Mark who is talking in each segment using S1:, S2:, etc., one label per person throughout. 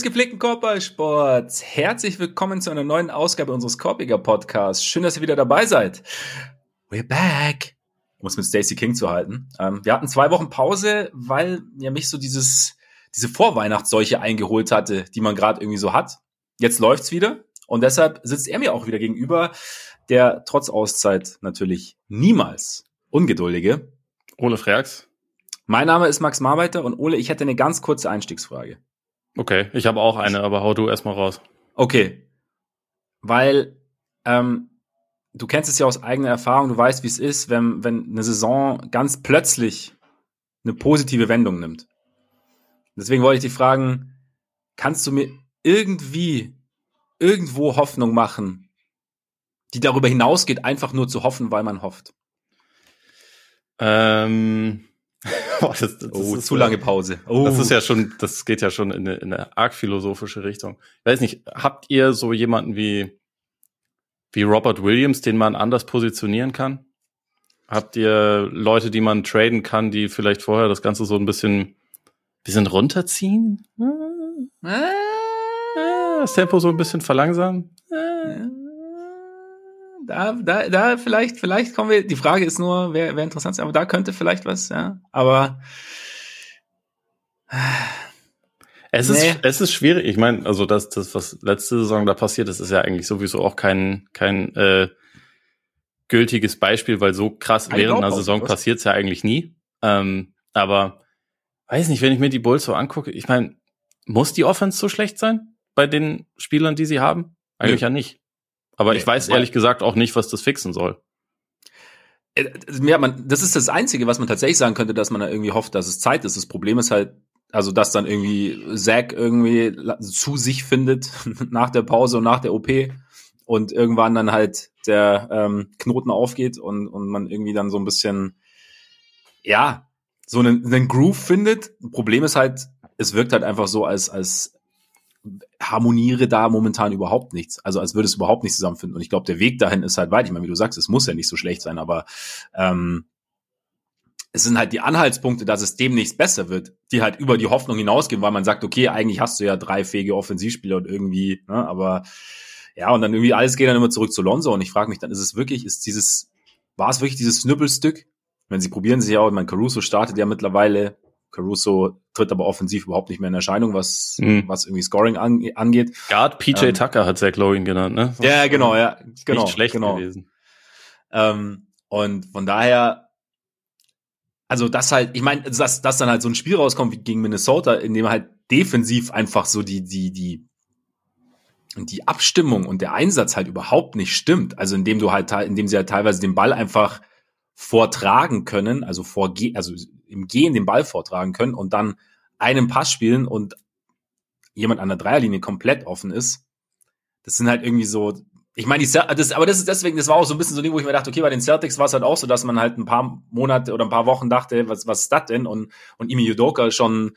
S1: Des gepflegten Korbballsports, herzlich willkommen zu einer neuen Ausgabe unseres Korbiger Podcasts. Schön, dass ihr wieder dabei seid. We're back. Um es mit Stacey King zu halten. Ähm, wir hatten zwei Wochen Pause, weil ja mich so dieses, diese Vorweihnachtsseuche eingeholt hatte, die man gerade irgendwie so hat. Jetzt läuft's wieder und deshalb sitzt er mir auch wieder gegenüber, der trotz Auszeit natürlich niemals ungeduldige.
S2: Ole Freaks.
S1: Mein Name ist Max Marbeiter und Ole, ich hätte eine ganz kurze Einstiegsfrage.
S2: Okay, ich habe auch eine, aber hau du erstmal raus.
S1: Okay. Weil ähm, du kennst es ja aus eigener Erfahrung, du weißt, wie es ist, wenn, wenn eine Saison ganz plötzlich eine positive Wendung nimmt. Deswegen wollte ich dich fragen, kannst du mir irgendwie irgendwo Hoffnung machen, die darüber hinausgeht, einfach nur zu hoffen, weil man hofft?
S2: Ähm,
S1: Boah, das, das oh, ist zu lange Pause.
S2: Oh. Das ist ja schon, das geht ja schon in eine, in eine arg philosophische Richtung. Ich weiß nicht, habt ihr so jemanden wie, wie Robert Williams, den man anders positionieren kann? Habt ihr Leute, die man traden kann, die vielleicht vorher das Ganze so ein bisschen, bisschen runterziehen? Das Tempo so ein bisschen verlangsamen?
S1: Da, da, da vielleicht, vielleicht kommen wir, die Frage ist nur, wer, wer interessant ist, aber da könnte vielleicht was, ja. Aber
S2: es nee. ist, es ist schwierig. Ich meine, also das, das, was letzte Saison da passiert ist, ist ja eigentlich sowieso auch kein, kein äh, gültiges Beispiel, weil so krass Eine während einer Saison passiert es ja eigentlich nie. Ähm, aber weiß nicht, wenn ich mir die Bulls so angucke, ich meine, muss die Offense so schlecht sein bei den Spielern, die sie haben? Eigentlich ja, ja nicht. Aber nee, ich weiß ehrlich gesagt auch nicht, was das fixen soll.
S1: Äh, ja, man, das ist das Einzige, was man tatsächlich sagen könnte, dass man da irgendwie hofft, dass es Zeit ist. Das Problem ist halt, also dass dann irgendwie Zack irgendwie zu sich findet nach der Pause und nach der OP und irgendwann dann halt der ähm, Knoten aufgeht und, und man irgendwie dann so ein bisschen, ja, so einen, einen Groove findet. Problem ist halt, es wirkt halt einfach so, als, als harmoniere da momentan überhaupt nichts. Also als würde es überhaupt nicht zusammenfinden. Und ich glaube, der Weg dahin ist halt weit. Ich meine, wie du sagst, es muss ja nicht so schlecht sein, aber ähm, es sind halt die Anhaltspunkte, dass es demnächst besser wird, die halt über die Hoffnung hinausgehen, weil man sagt, okay, eigentlich hast du ja drei fähige Offensivspieler und irgendwie, ne, aber ja, und dann irgendwie alles geht dann immer zurück zu Lonzo und ich frage mich dann, ist es wirklich, ist dieses, war es wirklich dieses Snüppelstück? Wenn sie probieren sich ja auch, mein Caruso startet ja mittlerweile, Caruso tritt aber offensiv überhaupt nicht mehr in Erscheinung, was, mhm. was irgendwie Scoring an, angeht.
S2: Guard PJ ähm, Tucker hat Zach Logan genannt, ne?
S1: Ja, genau, ja, genau.
S2: Nicht schlecht
S1: genau.
S2: gewesen.
S1: Ähm, und von daher, also das halt, ich meine, dass, dass dann halt so ein Spiel rauskommt wie gegen Minnesota, in dem halt defensiv einfach so die, die, die, die Abstimmung und der Einsatz halt überhaupt nicht stimmt. Also indem du halt, indem sie halt teilweise den Ball einfach vortragen können, also vorge also im Gehen den Ball vortragen können und dann einen Pass spielen und jemand an der Dreierlinie komplett offen ist. Das sind halt irgendwie so, ich meine, das, aber das ist deswegen, das war auch so ein bisschen so ein Ding, wo ich mir dachte, okay, bei den Celtics war es halt auch so, dass man halt ein paar Monate oder ein paar Wochen dachte, was, was ist das denn? Und, und Imi Udoka schon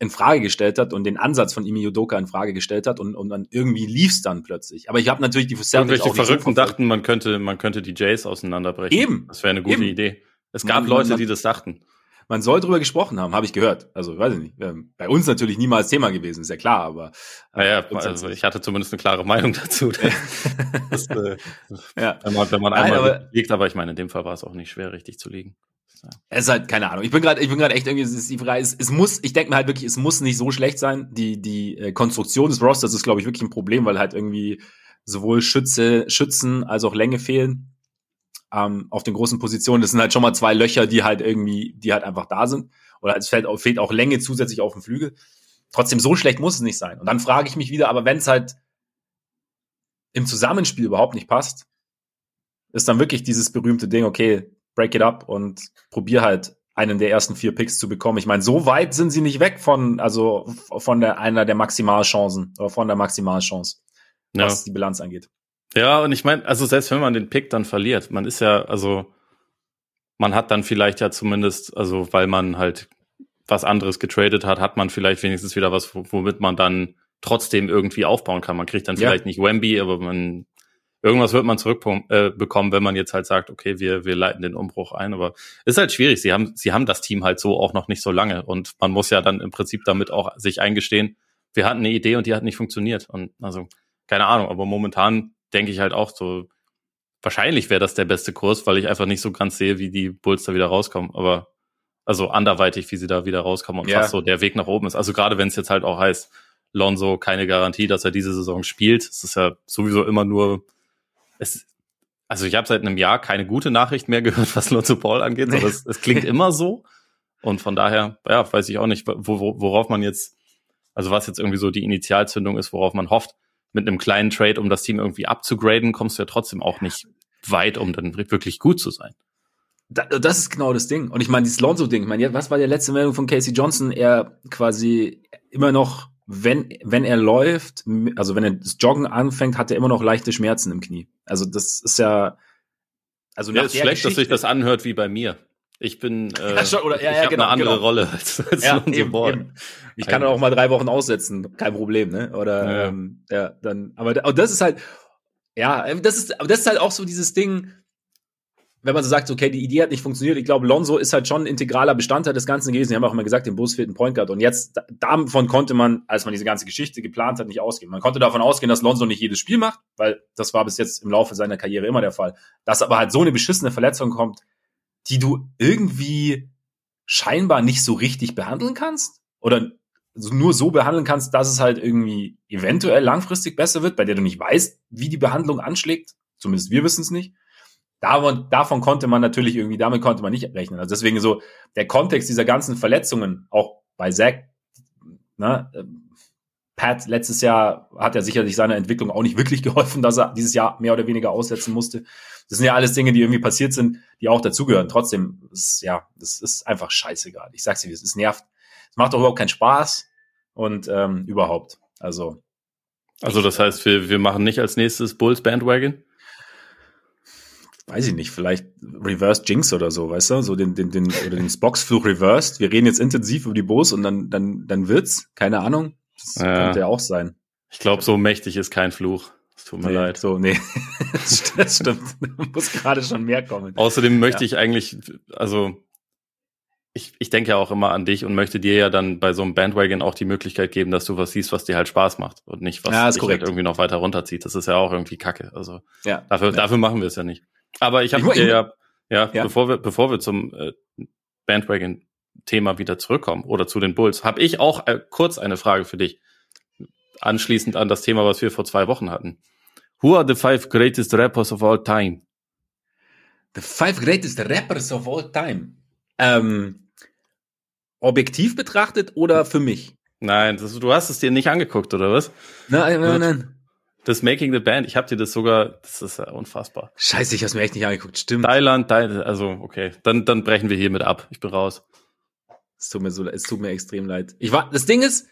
S1: in Frage gestellt hat und den Ansatz von Imi Udoka in Frage gestellt hat und, und dann irgendwie lief's dann plötzlich. Aber ich habe natürlich die
S2: Celtics auch die Verrückten dachten, man könnte, man könnte die Jays auseinanderbrechen.
S1: Eben.
S2: Das wäre eine gute Eben. Idee. Es gab man, Leute, man, die das dachten.
S1: Man soll drüber gesprochen haben, habe ich gehört. Also weiß ich nicht. Ähm, bei uns natürlich niemals Thema gewesen, ist ja klar, aber.
S2: Naja, äh, also ich hatte zumindest eine klare Meinung dazu. das, äh, ja. Wenn man, wenn man einmal Nein, aber, liegt, aber ich meine, in dem Fall war es auch nicht schwer, richtig zu liegen.
S1: Es ist halt keine Ahnung. Ich bin gerade, ich bin gerade echt irgendwie, es ist die Frage, es, es muss, ich denke mir halt wirklich, es muss nicht so schlecht sein. Die die äh, Konstruktion des Rosters ist, glaube ich, wirklich ein Problem, weil halt irgendwie sowohl Schütze, Schützen als auch Länge fehlen ähm, auf den großen Positionen. Das sind halt schon mal zwei Löcher, die halt irgendwie, die halt einfach da sind. Oder es fehlt, fehlt auch Länge zusätzlich auf dem Flügel. Trotzdem so schlecht muss es nicht sein. Und dann frage ich mich wieder, aber wenn es halt im Zusammenspiel überhaupt nicht passt, ist dann wirklich dieses berühmte Ding, okay, break it up und probier halt einen der ersten vier Picks zu bekommen. Ich meine, so weit sind sie nicht weg von, also von der einer der Maximalchancen oder von der Maximalchance, ja. was die Bilanz angeht.
S2: Ja, und ich meine, also selbst wenn man den Pick dann verliert, man ist ja, also man hat dann vielleicht ja zumindest, also weil man halt was anderes getradet hat, hat man vielleicht wenigstens wieder was, womit man dann trotzdem irgendwie aufbauen kann. Man kriegt dann vielleicht ja. nicht Wemby, aber man irgendwas wird man zurückbekommen, äh, wenn man jetzt halt sagt, okay, wir, wir leiten den Umbruch ein. Aber ist halt schwierig. Sie haben, sie haben das Team halt so auch noch nicht so lange. Und man muss ja dann im Prinzip damit auch sich eingestehen, wir hatten eine Idee und die hat nicht funktioniert. Und also, keine Ahnung, aber momentan denke ich halt auch so, wahrscheinlich wäre das der beste Kurs, weil ich einfach nicht so ganz sehe, wie die Bulls da wieder rauskommen. Aber also anderweitig, wie sie da wieder rauskommen und ja. was so der Weg nach oben ist. Also gerade wenn es jetzt halt auch heißt, Lonzo keine Garantie, dass er diese Saison spielt. Es ist ja sowieso immer nur, es, also ich habe seit einem Jahr keine gute Nachricht mehr gehört, was Lonzo Paul angeht, aber es, es klingt immer so. Und von daher, ja, weiß ich auch nicht, wo, worauf man jetzt, also was jetzt irgendwie so die Initialzündung ist, worauf man hofft. Mit einem kleinen Trade, um das Team irgendwie abzugraden, kommst du ja trotzdem auch nicht weit, um dann wirklich gut zu sein.
S1: das ist genau das Ding. Und ich meine, dieses Lonzo-Ding, ich meine, was war die letzte Meldung von Casey Johnson? Er quasi immer noch, wenn, wenn er läuft, also wenn er das Joggen anfängt, hat er immer noch leichte Schmerzen im Knie. Also das ist ja,
S2: also ja, ist schlecht, dass sich das anhört wie bei mir. Ich bin, äh,
S1: ja, schon, oder, ja, ich ja,
S2: habe
S1: genau,
S2: eine andere
S1: genau.
S2: Rolle als, als ja, eben,
S1: eben. Ich kann auch mal drei Wochen aussetzen, kein Problem, ne? Oder ja, ähm, ja dann, aber das ist halt, ja, das ist, aber das ist halt auch so dieses Ding, wenn man so sagt, okay, die Idee hat nicht funktioniert. Ich glaube, Lonzo ist halt schon ein integraler Bestandteil des Ganzen gewesen. Die haben auch immer gesagt, dem Bus fehlt ein Point Guard. Und jetzt, davon konnte man, als man diese ganze Geschichte geplant hat, nicht ausgehen. Man konnte davon ausgehen, dass Lonzo nicht jedes Spiel macht, weil das war bis jetzt im Laufe seiner Karriere immer der Fall. Dass aber halt so eine beschissene Verletzung kommt, die du irgendwie scheinbar nicht so richtig behandeln kannst oder nur so behandeln kannst, dass es halt irgendwie eventuell langfristig besser wird, bei der du nicht weißt, wie die Behandlung anschlägt. Zumindest wir wissen es nicht. Davon, davon konnte man natürlich irgendwie, damit konnte man nicht rechnen. Also deswegen so der Kontext dieser ganzen Verletzungen, auch bei Zack, ne, Pat letztes Jahr hat ja sicherlich seiner Entwicklung auch nicht wirklich geholfen, dass er dieses Jahr mehr oder weniger aussetzen musste. Das sind ja alles Dinge, die irgendwie passiert sind, die auch dazugehören. Trotzdem, ist, ja, das ist einfach scheißegal. Ich sag's dir, es nervt. Es macht doch überhaupt keinen Spaß und ähm, überhaupt. Also.
S2: Also das heißt, wir, wir machen nicht als nächstes Bulls Bandwagon?
S1: Weiß ich nicht, vielleicht Reverse Jinx oder so, weißt du, so den, den, den, oder den Spox-Fluch reversed. Wir reden jetzt intensiv über die Bulls und dann, dann, dann wird's, keine Ahnung. Das ja. könnte ja auch sein.
S2: Ich glaube, so mächtig ist kein Fluch. Es tut mir
S1: nee,
S2: leid.
S1: So, nee. das stimmt. Da muss gerade schon mehr kommen.
S2: Außerdem möchte ja. ich eigentlich, also ich, ich denke ja auch immer an dich und möchte dir ja dann bei so einem Bandwagon auch die Möglichkeit geben, dass du was siehst, was dir halt Spaß macht und nicht, was
S1: ja, dich halt
S2: irgendwie noch weiter runterzieht. Das ist ja auch irgendwie Kacke. Also
S1: ja,
S2: dafür,
S1: ja.
S2: dafür machen wir es ja nicht. Aber ich habe dir ja, ja, ja, bevor wir, bevor wir zum äh, Bandwagon-Thema wieder zurückkommen oder zu den Bulls, habe ich auch äh, kurz eine Frage für dich anschließend an das Thema, was wir vor zwei Wochen hatten. Who are the five greatest rappers of all time?
S1: The five greatest rappers of all time. Ähm, objektiv betrachtet oder für mich?
S2: Nein, das, du hast es dir nicht angeguckt, oder was?
S1: Nein, nein, nein.
S2: Das Making the Band, ich habe dir das sogar, das ist ja unfassbar.
S1: Scheiße, ich hab's mir echt nicht angeguckt, stimmt.
S2: Thailand, Thailand, also okay, dann, dann brechen wir hiermit ab. Ich bin raus.
S1: Es tut mir so, es tut mir extrem leid. Ich war, das Ding ist,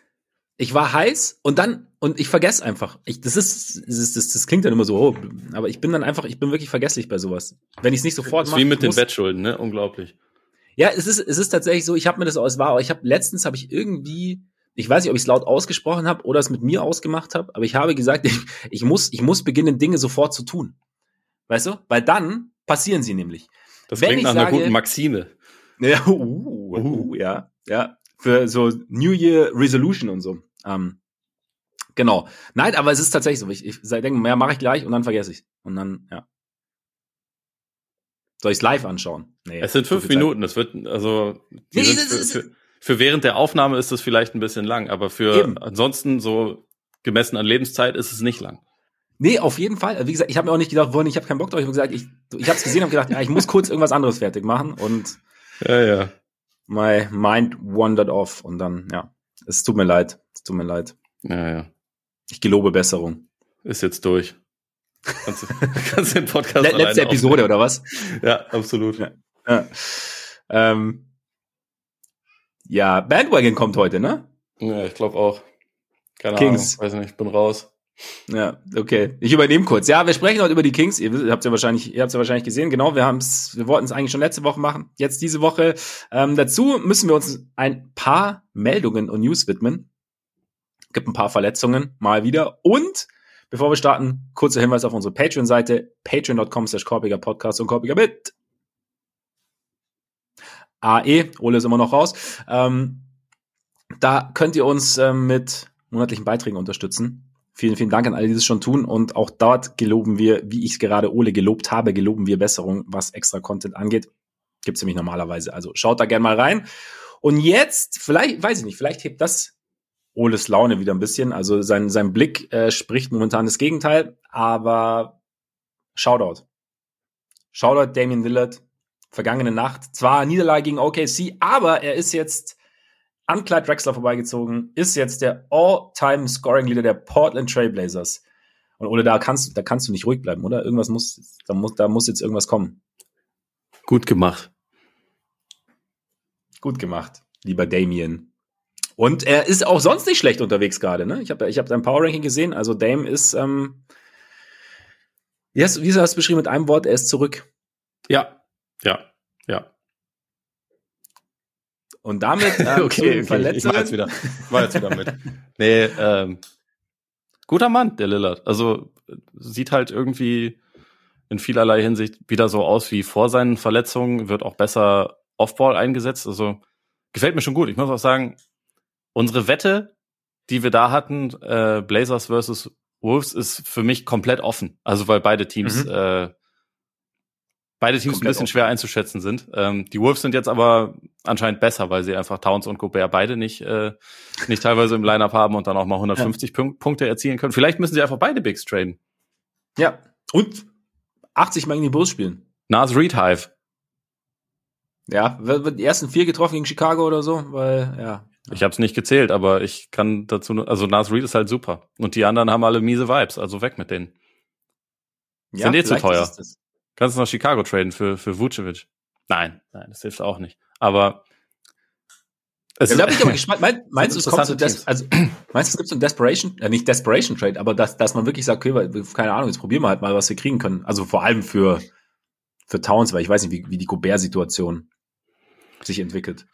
S1: ich war heiß und dann, und ich vergesse einfach. Ich, das ist, das, ist, das, das klingt dann immer so, oh, aber ich bin dann einfach, ich bin wirklich vergesslich bei sowas. Wenn ich es nicht sofort
S2: mache. Wie mit den Bettschulden, ne? Unglaublich.
S1: Ja, es ist, es ist tatsächlich so, ich habe mir das aus war, ich habe letztens habe ich irgendwie, ich weiß nicht, ob ich es laut ausgesprochen habe oder es mit mir ausgemacht habe, aber ich habe gesagt, ich, ich muss, ich muss beginnen, Dinge sofort zu tun. Weißt du? Weil dann passieren sie nämlich.
S2: Das Wenn klingt nach sage, einer guten Maxime.
S1: Ja, uh, uh, uh, ja, ja. Für so New Year Resolution und so. Ähm, genau. Nein, aber es ist tatsächlich so. Ich, ich denke, mehr mache ich gleich und dann vergesse ich Und dann, ja. Soll ich es live anschauen?
S2: Nee, es sind fünf Minuten. Das wird, also,
S1: nee,
S2: sind für, für, für, während der Aufnahme ist es vielleicht ein bisschen lang, aber für eben. ansonsten so gemessen an Lebenszeit ist es nicht lang.
S1: Nee, auf jeden Fall. Wie gesagt, ich habe mir auch nicht gedacht, wollen, ich habe keinen Bock drauf. Ich habe gesagt, ich, ich habe es gesehen, habe gedacht, ja, ich muss kurz irgendwas anderes fertig machen und
S2: ja, ja.
S1: My mind wandered off und dann, ja, es tut mir leid. Es tut mir leid.
S2: Ja, ja.
S1: Ich gelobe Besserung.
S2: Ist jetzt durch. Kannst, kannst den Podcast
S1: Le Letzte Episode, oder was?
S2: Ja, absolut. Ja,
S1: ja. Ähm, ja, Bandwagon kommt heute, ne?
S2: Ja, ich glaube auch.
S1: Keine Kings.
S2: Ahnung, weiß nicht, ich bin raus.
S1: Ja, okay. Ich übernehme kurz. Ja, wir sprechen heute über die Kings. Ihr habt ja wahrscheinlich, ihr habt ja wahrscheinlich gesehen. Genau, wir haben's, wir wollten es eigentlich schon letzte Woche machen. Jetzt diese Woche. Ähm, dazu müssen wir uns ein paar Meldungen und News widmen. Gibt ein paar Verletzungen mal wieder. Und bevor wir starten, kurzer Hinweis auf unsere Patreon-Seite patreon.com slash korpiger Podcast und korpiger mit AE. Ole ist immer noch raus. Ähm, da könnt ihr uns ähm, mit monatlichen Beiträgen unterstützen. Vielen, vielen Dank an alle, die das schon tun. Und auch dort geloben wir, wie ich es gerade Ole gelobt habe, geloben wir Besserung, was extra Content angeht. Gibt's nämlich normalerweise. Also schaut da gerne mal rein. Und jetzt, vielleicht, weiß ich nicht, vielleicht hebt das Oles Laune wieder ein bisschen. Also sein, sein Blick äh, spricht momentan das Gegenteil, aber Shoutout. Shoutout Damien Lillard. Vergangene Nacht. Zwar Niederlage gegen OKC, aber er ist jetzt an Clyde Drexler vorbeigezogen, ist jetzt der All-Time-Scoring-Leader der Portland Trailblazers. Und Ole, da kannst, da kannst du nicht ruhig bleiben, oder? Irgendwas muss, da muss, da muss jetzt irgendwas kommen.
S2: Gut gemacht.
S1: Gut gemacht, lieber Damien. Und er ist auch sonst nicht schlecht unterwegs gerade. Ne? Ich habe ich hab dein Power Ranking gesehen. Also Dame ist, ähm, wie hast, wie hast du das beschrieben mit einem Wort? Er ist zurück.
S2: Ja, ja, ja.
S1: Und damit ähm, okay,
S2: okay. Ich war jetzt wieder, war jetzt wieder mit. nee, ähm, guter Mann, der Lillard. Also sieht halt irgendwie in vielerlei Hinsicht wieder so aus wie vor seinen Verletzungen, wird auch besser Offball eingesetzt. Also gefällt mir schon gut. Ich muss auch sagen, unsere Wette, die wir da hatten, äh, Blazers versus Wolves, ist für mich komplett offen. Also weil beide Teams, mhm. äh, beide Teams ein bisschen offen. schwer einzuschätzen sind. Ähm, die Wolves sind jetzt aber anscheinend besser, weil sie einfach Towns und Gobert beide nicht, äh, nicht teilweise im Lineup haben und dann auch mal 150 ja. Punkte erzielen können. Vielleicht müssen sie einfach beide Bigs traden.
S1: Ja. Und 80 Mal in die Bulls spielen.
S2: Nas Reed Hive.
S1: Ja, wird die ersten vier getroffen gegen Chicago oder so, weil, ja.
S2: Ich habe es nicht gezählt, aber ich kann dazu, nur, also Nas Reed ist halt super. Und die anderen haben alle miese Vibes, also weg mit denen. Ja, Sind eh zu teuer. Kannst du nach Chicago traden für, für Vucevic? Nein, nein, das hilft auch nicht. Aber
S1: es ja, da bin ich aber gespannt. Mein, meinst du, es kommt so Des also, meinst du, es gibt so ein Desperation, äh, nicht Desperation Trade, aber dass, dass man wirklich sagt, okay, keine Ahnung, jetzt probieren wir halt mal, was wir kriegen können. Also vor allem für, für Towns, weil ich weiß nicht, wie, wie die Gobert-Situation sich entwickelt.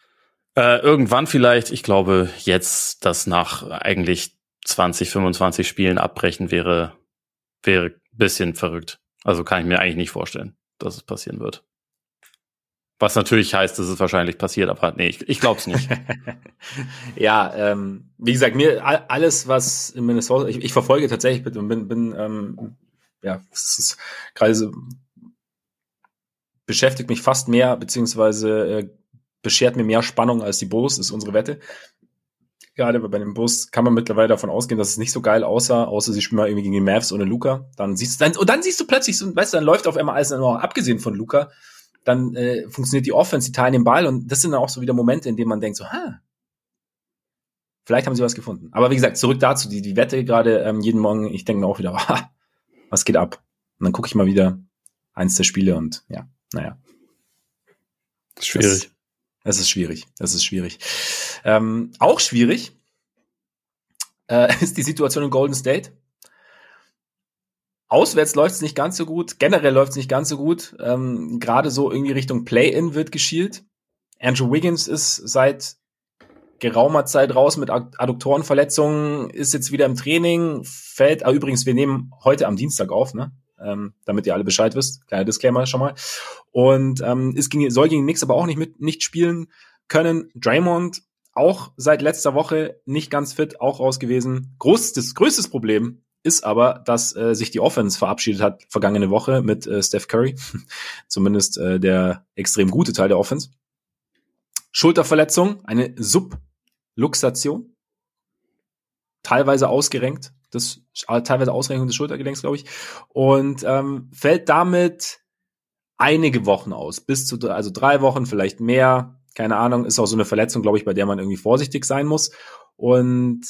S2: Äh, irgendwann vielleicht, ich glaube, jetzt das nach eigentlich 20, 25 Spielen abbrechen wäre, wäre bisschen verrückt. Also kann ich mir eigentlich nicht vorstellen, dass es passieren wird. Was natürlich heißt, dass es wahrscheinlich passiert, aber nee, ich, ich glaube es nicht.
S1: ja, ähm, wie gesagt, mir alles, was in Minnesota, ich, ich verfolge tatsächlich bin, bin ähm, ja, es ist gerade so, beschäftigt mich fast mehr, beziehungsweise äh, beschert mir mehr Spannung als die Bulls, ist unsere Wette. Gerade bei dem Bus kann man mittlerweile davon ausgehen, dass es nicht so geil aussah, außer sie spielen mal irgendwie gegen die Mavs ohne Luca. Dann siehst du dann, und dann siehst du plötzlich so, weißt du, dann läuft auf einmal alles noch abgesehen von Luca, dann äh, funktioniert die Offense, die teilen den Ball und das sind dann auch so wieder Momente, in denen man denkt so, ha, vielleicht haben sie was gefunden. Aber wie gesagt, zurück dazu, die, die Wette gerade ähm, jeden Morgen, ich denke mir auch wieder, ha, was geht ab? Und dann gucke ich mal wieder eins der Spiele und ja, naja.
S2: Schwierig.
S1: Es ist schwierig. Es ist schwierig. Ähm, auch schwierig äh, ist die Situation in Golden State. Auswärts läuft es nicht ganz so gut, generell läuft es nicht ganz so gut. Ähm, Gerade so irgendwie Richtung Play-In wird geschielt. Andrew Wiggins ist seit geraumer Zeit raus mit Adduktorenverletzungen, ist jetzt wieder im Training, fällt, ah, übrigens, wir nehmen heute am Dienstag auf, ne? Ähm, damit ihr alle Bescheid wisst. Kleiner Disclaimer schon mal. Und ähm, ist gegen, soll gegen Knicks aber auch nicht mit nicht spielen können. Draymond auch seit letzter Woche nicht ganz fit, auch raus gewesen. Großes, größtes Problem ist aber, dass äh, sich die Offense verabschiedet hat vergangene Woche mit äh, Steph Curry. Zumindest äh, der extrem gute Teil der Offense. Schulterverletzung, eine Subluxation. Teilweise ausgerenkt. Das, äh, teilweise Ausrenkung des Schultergelenks, glaube ich. Und ähm, fällt damit einige Wochen aus. Bis zu, also drei Wochen, vielleicht mehr. Keine Ahnung. Ist auch so eine Verletzung, glaube ich, bei der man irgendwie vorsichtig sein muss. Und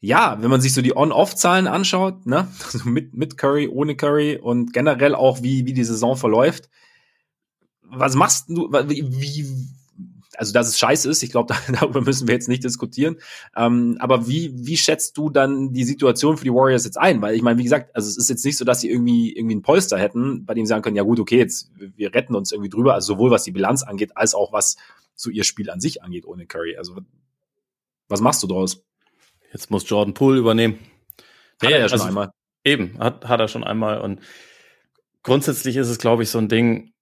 S1: ja, wenn man sich so die On-Off-Zahlen anschaut, ne, also mit, mit Curry, ohne Curry und generell auch wie, wie die Saison verläuft, was machst du, wie, wie also dass es scheiße ist, ich glaube, darüber müssen wir jetzt nicht diskutieren. Ähm, aber wie, wie schätzt du dann die Situation für die Warriors jetzt ein? Weil ich meine, wie gesagt, also es ist jetzt nicht so, dass sie irgendwie irgendwie ein Polster hätten, bei dem sie sagen können, ja gut, okay, jetzt wir retten uns irgendwie drüber, also sowohl was die Bilanz angeht, als auch was so ihr Spiel an sich angeht ohne Curry. Also was machst du daraus?
S2: Jetzt muss Jordan Poole übernehmen.
S1: Hat er ja schon also, einmal.
S2: Eben, hat, hat er schon einmal. Und grundsätzlich ist es, glaube ich, so ein Ding.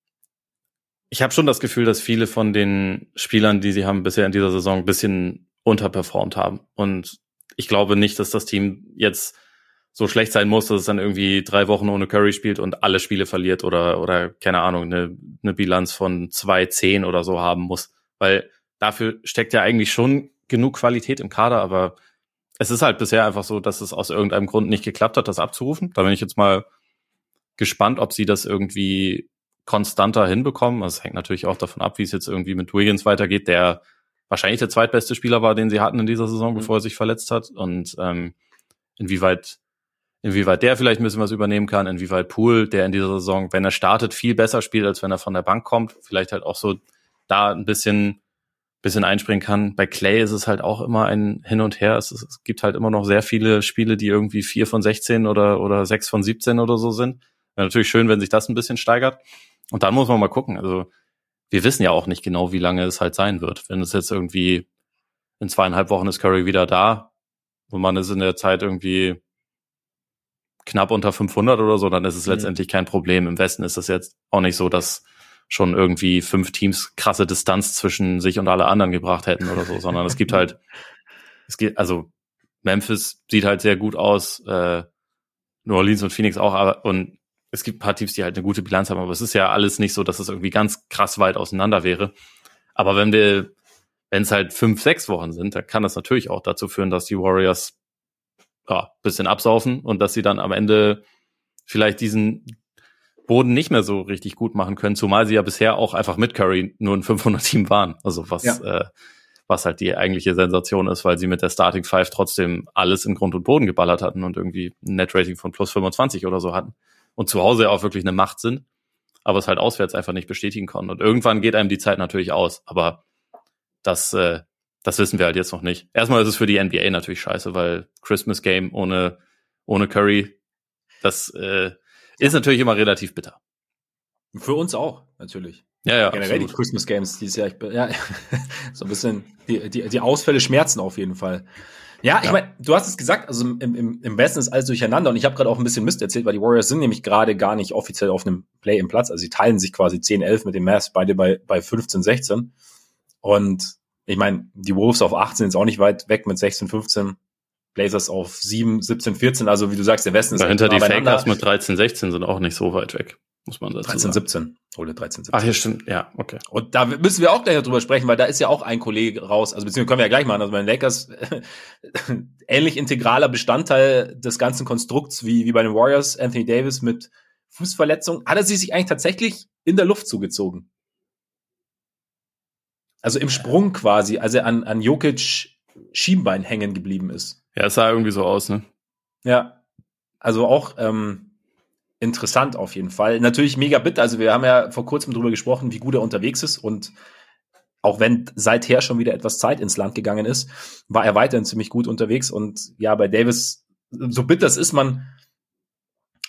S2: Ich habe schon das Gefühl, dass viele von den Spielern, die sie haben bisher in dieser Saison, ein bisschen unterperformt haben. Und ich glaube nicht, dass das Team jetzt so schlecht sein muss, dass es dann irgendwie drei Wochen ohne Curry spielt und alle Spiele verliert oder, oder keine Ahnung, eine, eine Bilanz von zwei zehn oder so haben muss. Weil dafür steckt ja eigentlich schon genug Qualität im Kader, aber es ist halt bisher einfach so, dass es aus irgendeinem Grund nicht geklappt hat, das abzurufen. Da bin ich jetzt mal gespannt, ob sie das irgendwie konstanter hinbekommen. Das hängt natürlich auch davon ab, wie es jetzt irgendwie mit Wiggins weitergeht, der wahrscheinlich der zweitbeste Spieler war, den sie hatten in dieser Saison, mhm. bevor er sich verletzt hat. Und ähm, inwieweit inwieweit der vielleicht ein bisschen was übernehmen kann, inwieweit Pool, der in dieser Saison, wenn er startet, viel besser spielt, als wenn er von der Bank kommt, vielleicht halt auch so da ein bisschen, bisschen einspringen kann. Bei Clay ist es halt auch immer ein Hin und Her. Es, es gibt halt immer noch sehr viele Spiele, die irgendwie vier von 16 oder, oder sechs von 17 oder so sind. Wäre natürlich schön, wenn sich das ein bisschen steigert. Und dann muss man mal gucken. Also, wir wissen ja auch nicht genau, wie lange es halt sein wird. Wenn es jetzt irgendwie in zweieinhalb Wochen ist Curry wieder da und man ist in der Zeit irgendwie knapp unter 500 oder so, dann ist es mhm. letztendlich kein Problem. Im Westen ist es jetzt auch nicht so, dass schon irgendwie fünf Teams krasse Distanz zwischen sich und alle anderen gebracht hätten oder so, sondern es gibt halt, es geht, also Memphis sieht halt sehr gut aus, äh, New Orleans und Phoenix auch, aber und es gibt ein paar Teams, die halt eine gute Bilanz haben, aber es ist ja alles nicht so, dass es irgendwie ganz krass weit auseinander wäre. Aber wenn wir, wenn es halt fünf, sechs Wochen sind, dann kann das natürlich auch dazu führen, dass die Warriors ja, bisschen absaufen und dass sie dann am Ende vielleicht diesen Boden nicht mehr so richtig gut machen können, zumal sie ja bisher auch einfach mit Curry nur ein 500-Team waren. Also was, ja. äh, was halt die eigentliche Sensation ist, weil sie mit der Starting Five trotzdem alles in Grund und Boden geballert hatten und irgendwie ein Net-Rating von plus 25 oder so hatten und zu Hause auch wirklich eine Macht sind, aber es halt auswärts einfach nicht bestätigen konnten. Und irgendwann geht einem die Zeit natürlich aus, aber das äh, das wissen wir halt jetzt noch nicht. Erstmal ist es für die NBA natürlich scheiße, weil Christmas Game ohne, ohne Curry, das äh, ist natürlich immer relativ bitter.
S1: Für uns auch, natürlich.
S2: Ja, ja.
S1: Generell absolut. die Christmas Games dieses Jahr. Ich, ja, so ein bisschen, die, die, die Ausfälle schmerzen auf jeden Fall. Ja, ich ja. meine, du hast es gesagt, also im, im, im Westen ist alles durcheinander und ich habe gerade auch ein bisschen Mist erzählt, weil die Warriors sind nämlich gerade gar nicht offiziell auf einem Play im Platz. Also sie teilen sich quasi 10-11 mit dem Mavs, beide bei, bei 15-16. Und ich meine, die Wolves auf 18 ist auch nicht weit weg mit 16, 15. Blazers auf 7, 17, 14. Also wie du sagst, der Westen ist
S2: Dahinter die Fakers mit 13, 16 sind auch nicht so weit weg, muss man dazu
S1: 13, sagen. 17. Oder 13,
S2: 17. Ach, hier stimmt. Ja, okay.
S1: Und da müssen wir auch gleich drüber sprechen, weil da ist ja auch ein Kollege raus. Also beziehungsweise können wir ja gleich machen. Also bei den Lakers ähnlich integraler Bestandteil des ganzen Konstrukts wie, wie bei den Warriors. Anthony Davis mit Fußverletzung. Hat er sie sich eigentlich tatsächlich in der Luft zugezogen? Also im Sprung quasi, als er an, an Jokic Schienbein hängen geblieben ist.
S2: Ja, es sah irgendwie so aus, ne?
S1: Ja. Also auch ähm, interessant auf jeden Fall. Natürlich mega bitter. Also wir haben ja vor kurzem drüber gesprochen, wie gut er unterwegs ist und auch wenn seither schon wieder etwas Zeit ins Land gegangen ist, war er weiterhin ziemlich gut unterwegs. Und ja, bei Davis, so bitter ist, man,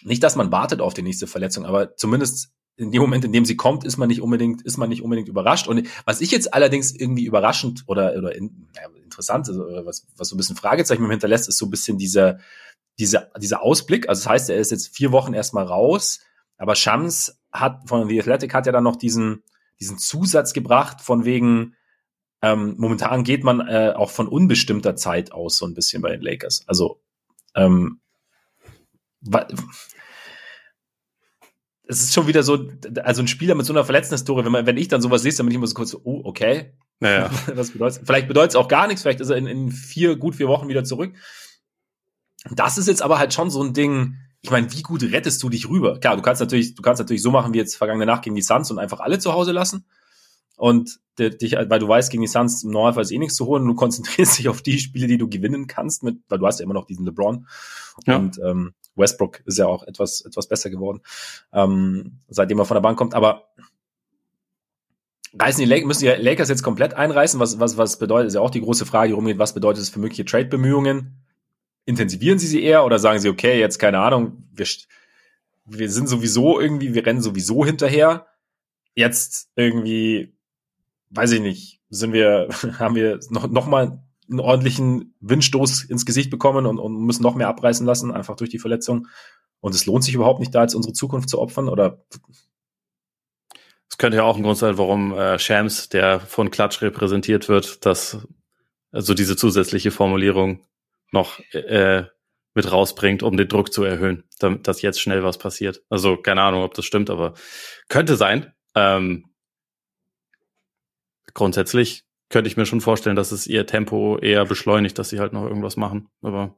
S1: nicht, dass man wartet auf die nächste Verletzung, aber zumindest in dem Moment, in dem sie kommt, ist man nicht unbedingt, ist man nicht unbedingt überrascht. Und was ich jetzt allerdings irgendwie überraschend oder, oder in, ja, interessant, also, was, was so ein bisschen Fragezeichen hinterlässt, ist so ein bisschen dieser, dieser, dieser Ausblick. Also das heißt, er ist jetzt vier Wochen erstmal raus, aber Shams hat von The Athletic hat ja dann noch diesen, diesen Zusatz gebracht, von wegen, ähm, momentan geht man äh, auch von unbestimmter Zeit aus, so ein bisschen bei den Lakers. Also, ähm, es ist schon wieder so, also ein Spieler mit so einer verletzten Historie, wenn man, wenn ich dann sowas sehe, dann bin ich immer so kurz, oh, okay.
S2: Naja.
S1: Was bedeutet Vielleicht bedeutet es auch gar nichts, vielleicht ist er in, in vier, gut vier Wochen wieder zurück. Das ist jetzt aber halt schon so ein Ding, ich meine, wie gut rettest du dich rüber? Klar, du kannst natürlich, du kannst natürlich so machen wie jetzt vergangene Nacht gegen die Suns und einfach alle zu Hause lassen. Und dich, weil du weißt, gegen die Suns im Normalfall ist eh nichts zu holen du konzentrierst dich auf die Spiele, die du gewinnen kannst, mit, weil du hast ja immer noch diesen LeBron. Ja. Und ähm, Westbrook ist ja auch etwas, etwas besser geworden, ähm, seitdem er von der Bank kommt. Aber reißen die Lakers, müssen die Lakers jetzt komplett einreißen? Was, was, was bedeutet, ist ja auch die große Frage, die rumgeht, was bedeutet es für mögliche Trade-Bemühungen? Intensivieren sie sie eher oder sagen sie, okay, jetzt keine Ahnung, wir, wir sind sowieso irgendwie, wir rennen sowieso hinterher. Jetzt irgendwie, weiß ich nicht, sind wir, haben wir noch, noch mal einen ordentlichen Windstoß ins Gesicht bekommen und, und müssen noch mehr abreißen lassen, einfach durch die Verletzung. Und es lohnt sich überhaupt nicht, da jetzt unsere Zukunft zu opfern, oder?
S2: Es könnte ja auch ein Grund sein, warum äh, Shams, der von Klatsch repräsentiert wird, dass also diese zusätzliche Formulierung noch äh, mit rausbringt, um den Druck zu erhöhen, damit dass jetzt schnell was passiert. Also keine Ahnung, ob das stimmt, aber könnte sein. Ähm, grundsätzlich könnte ich mir schon vorstellen, dass es ihr Tempo eher beschleunigt, dass sie halt noch irgendwas machen. Aber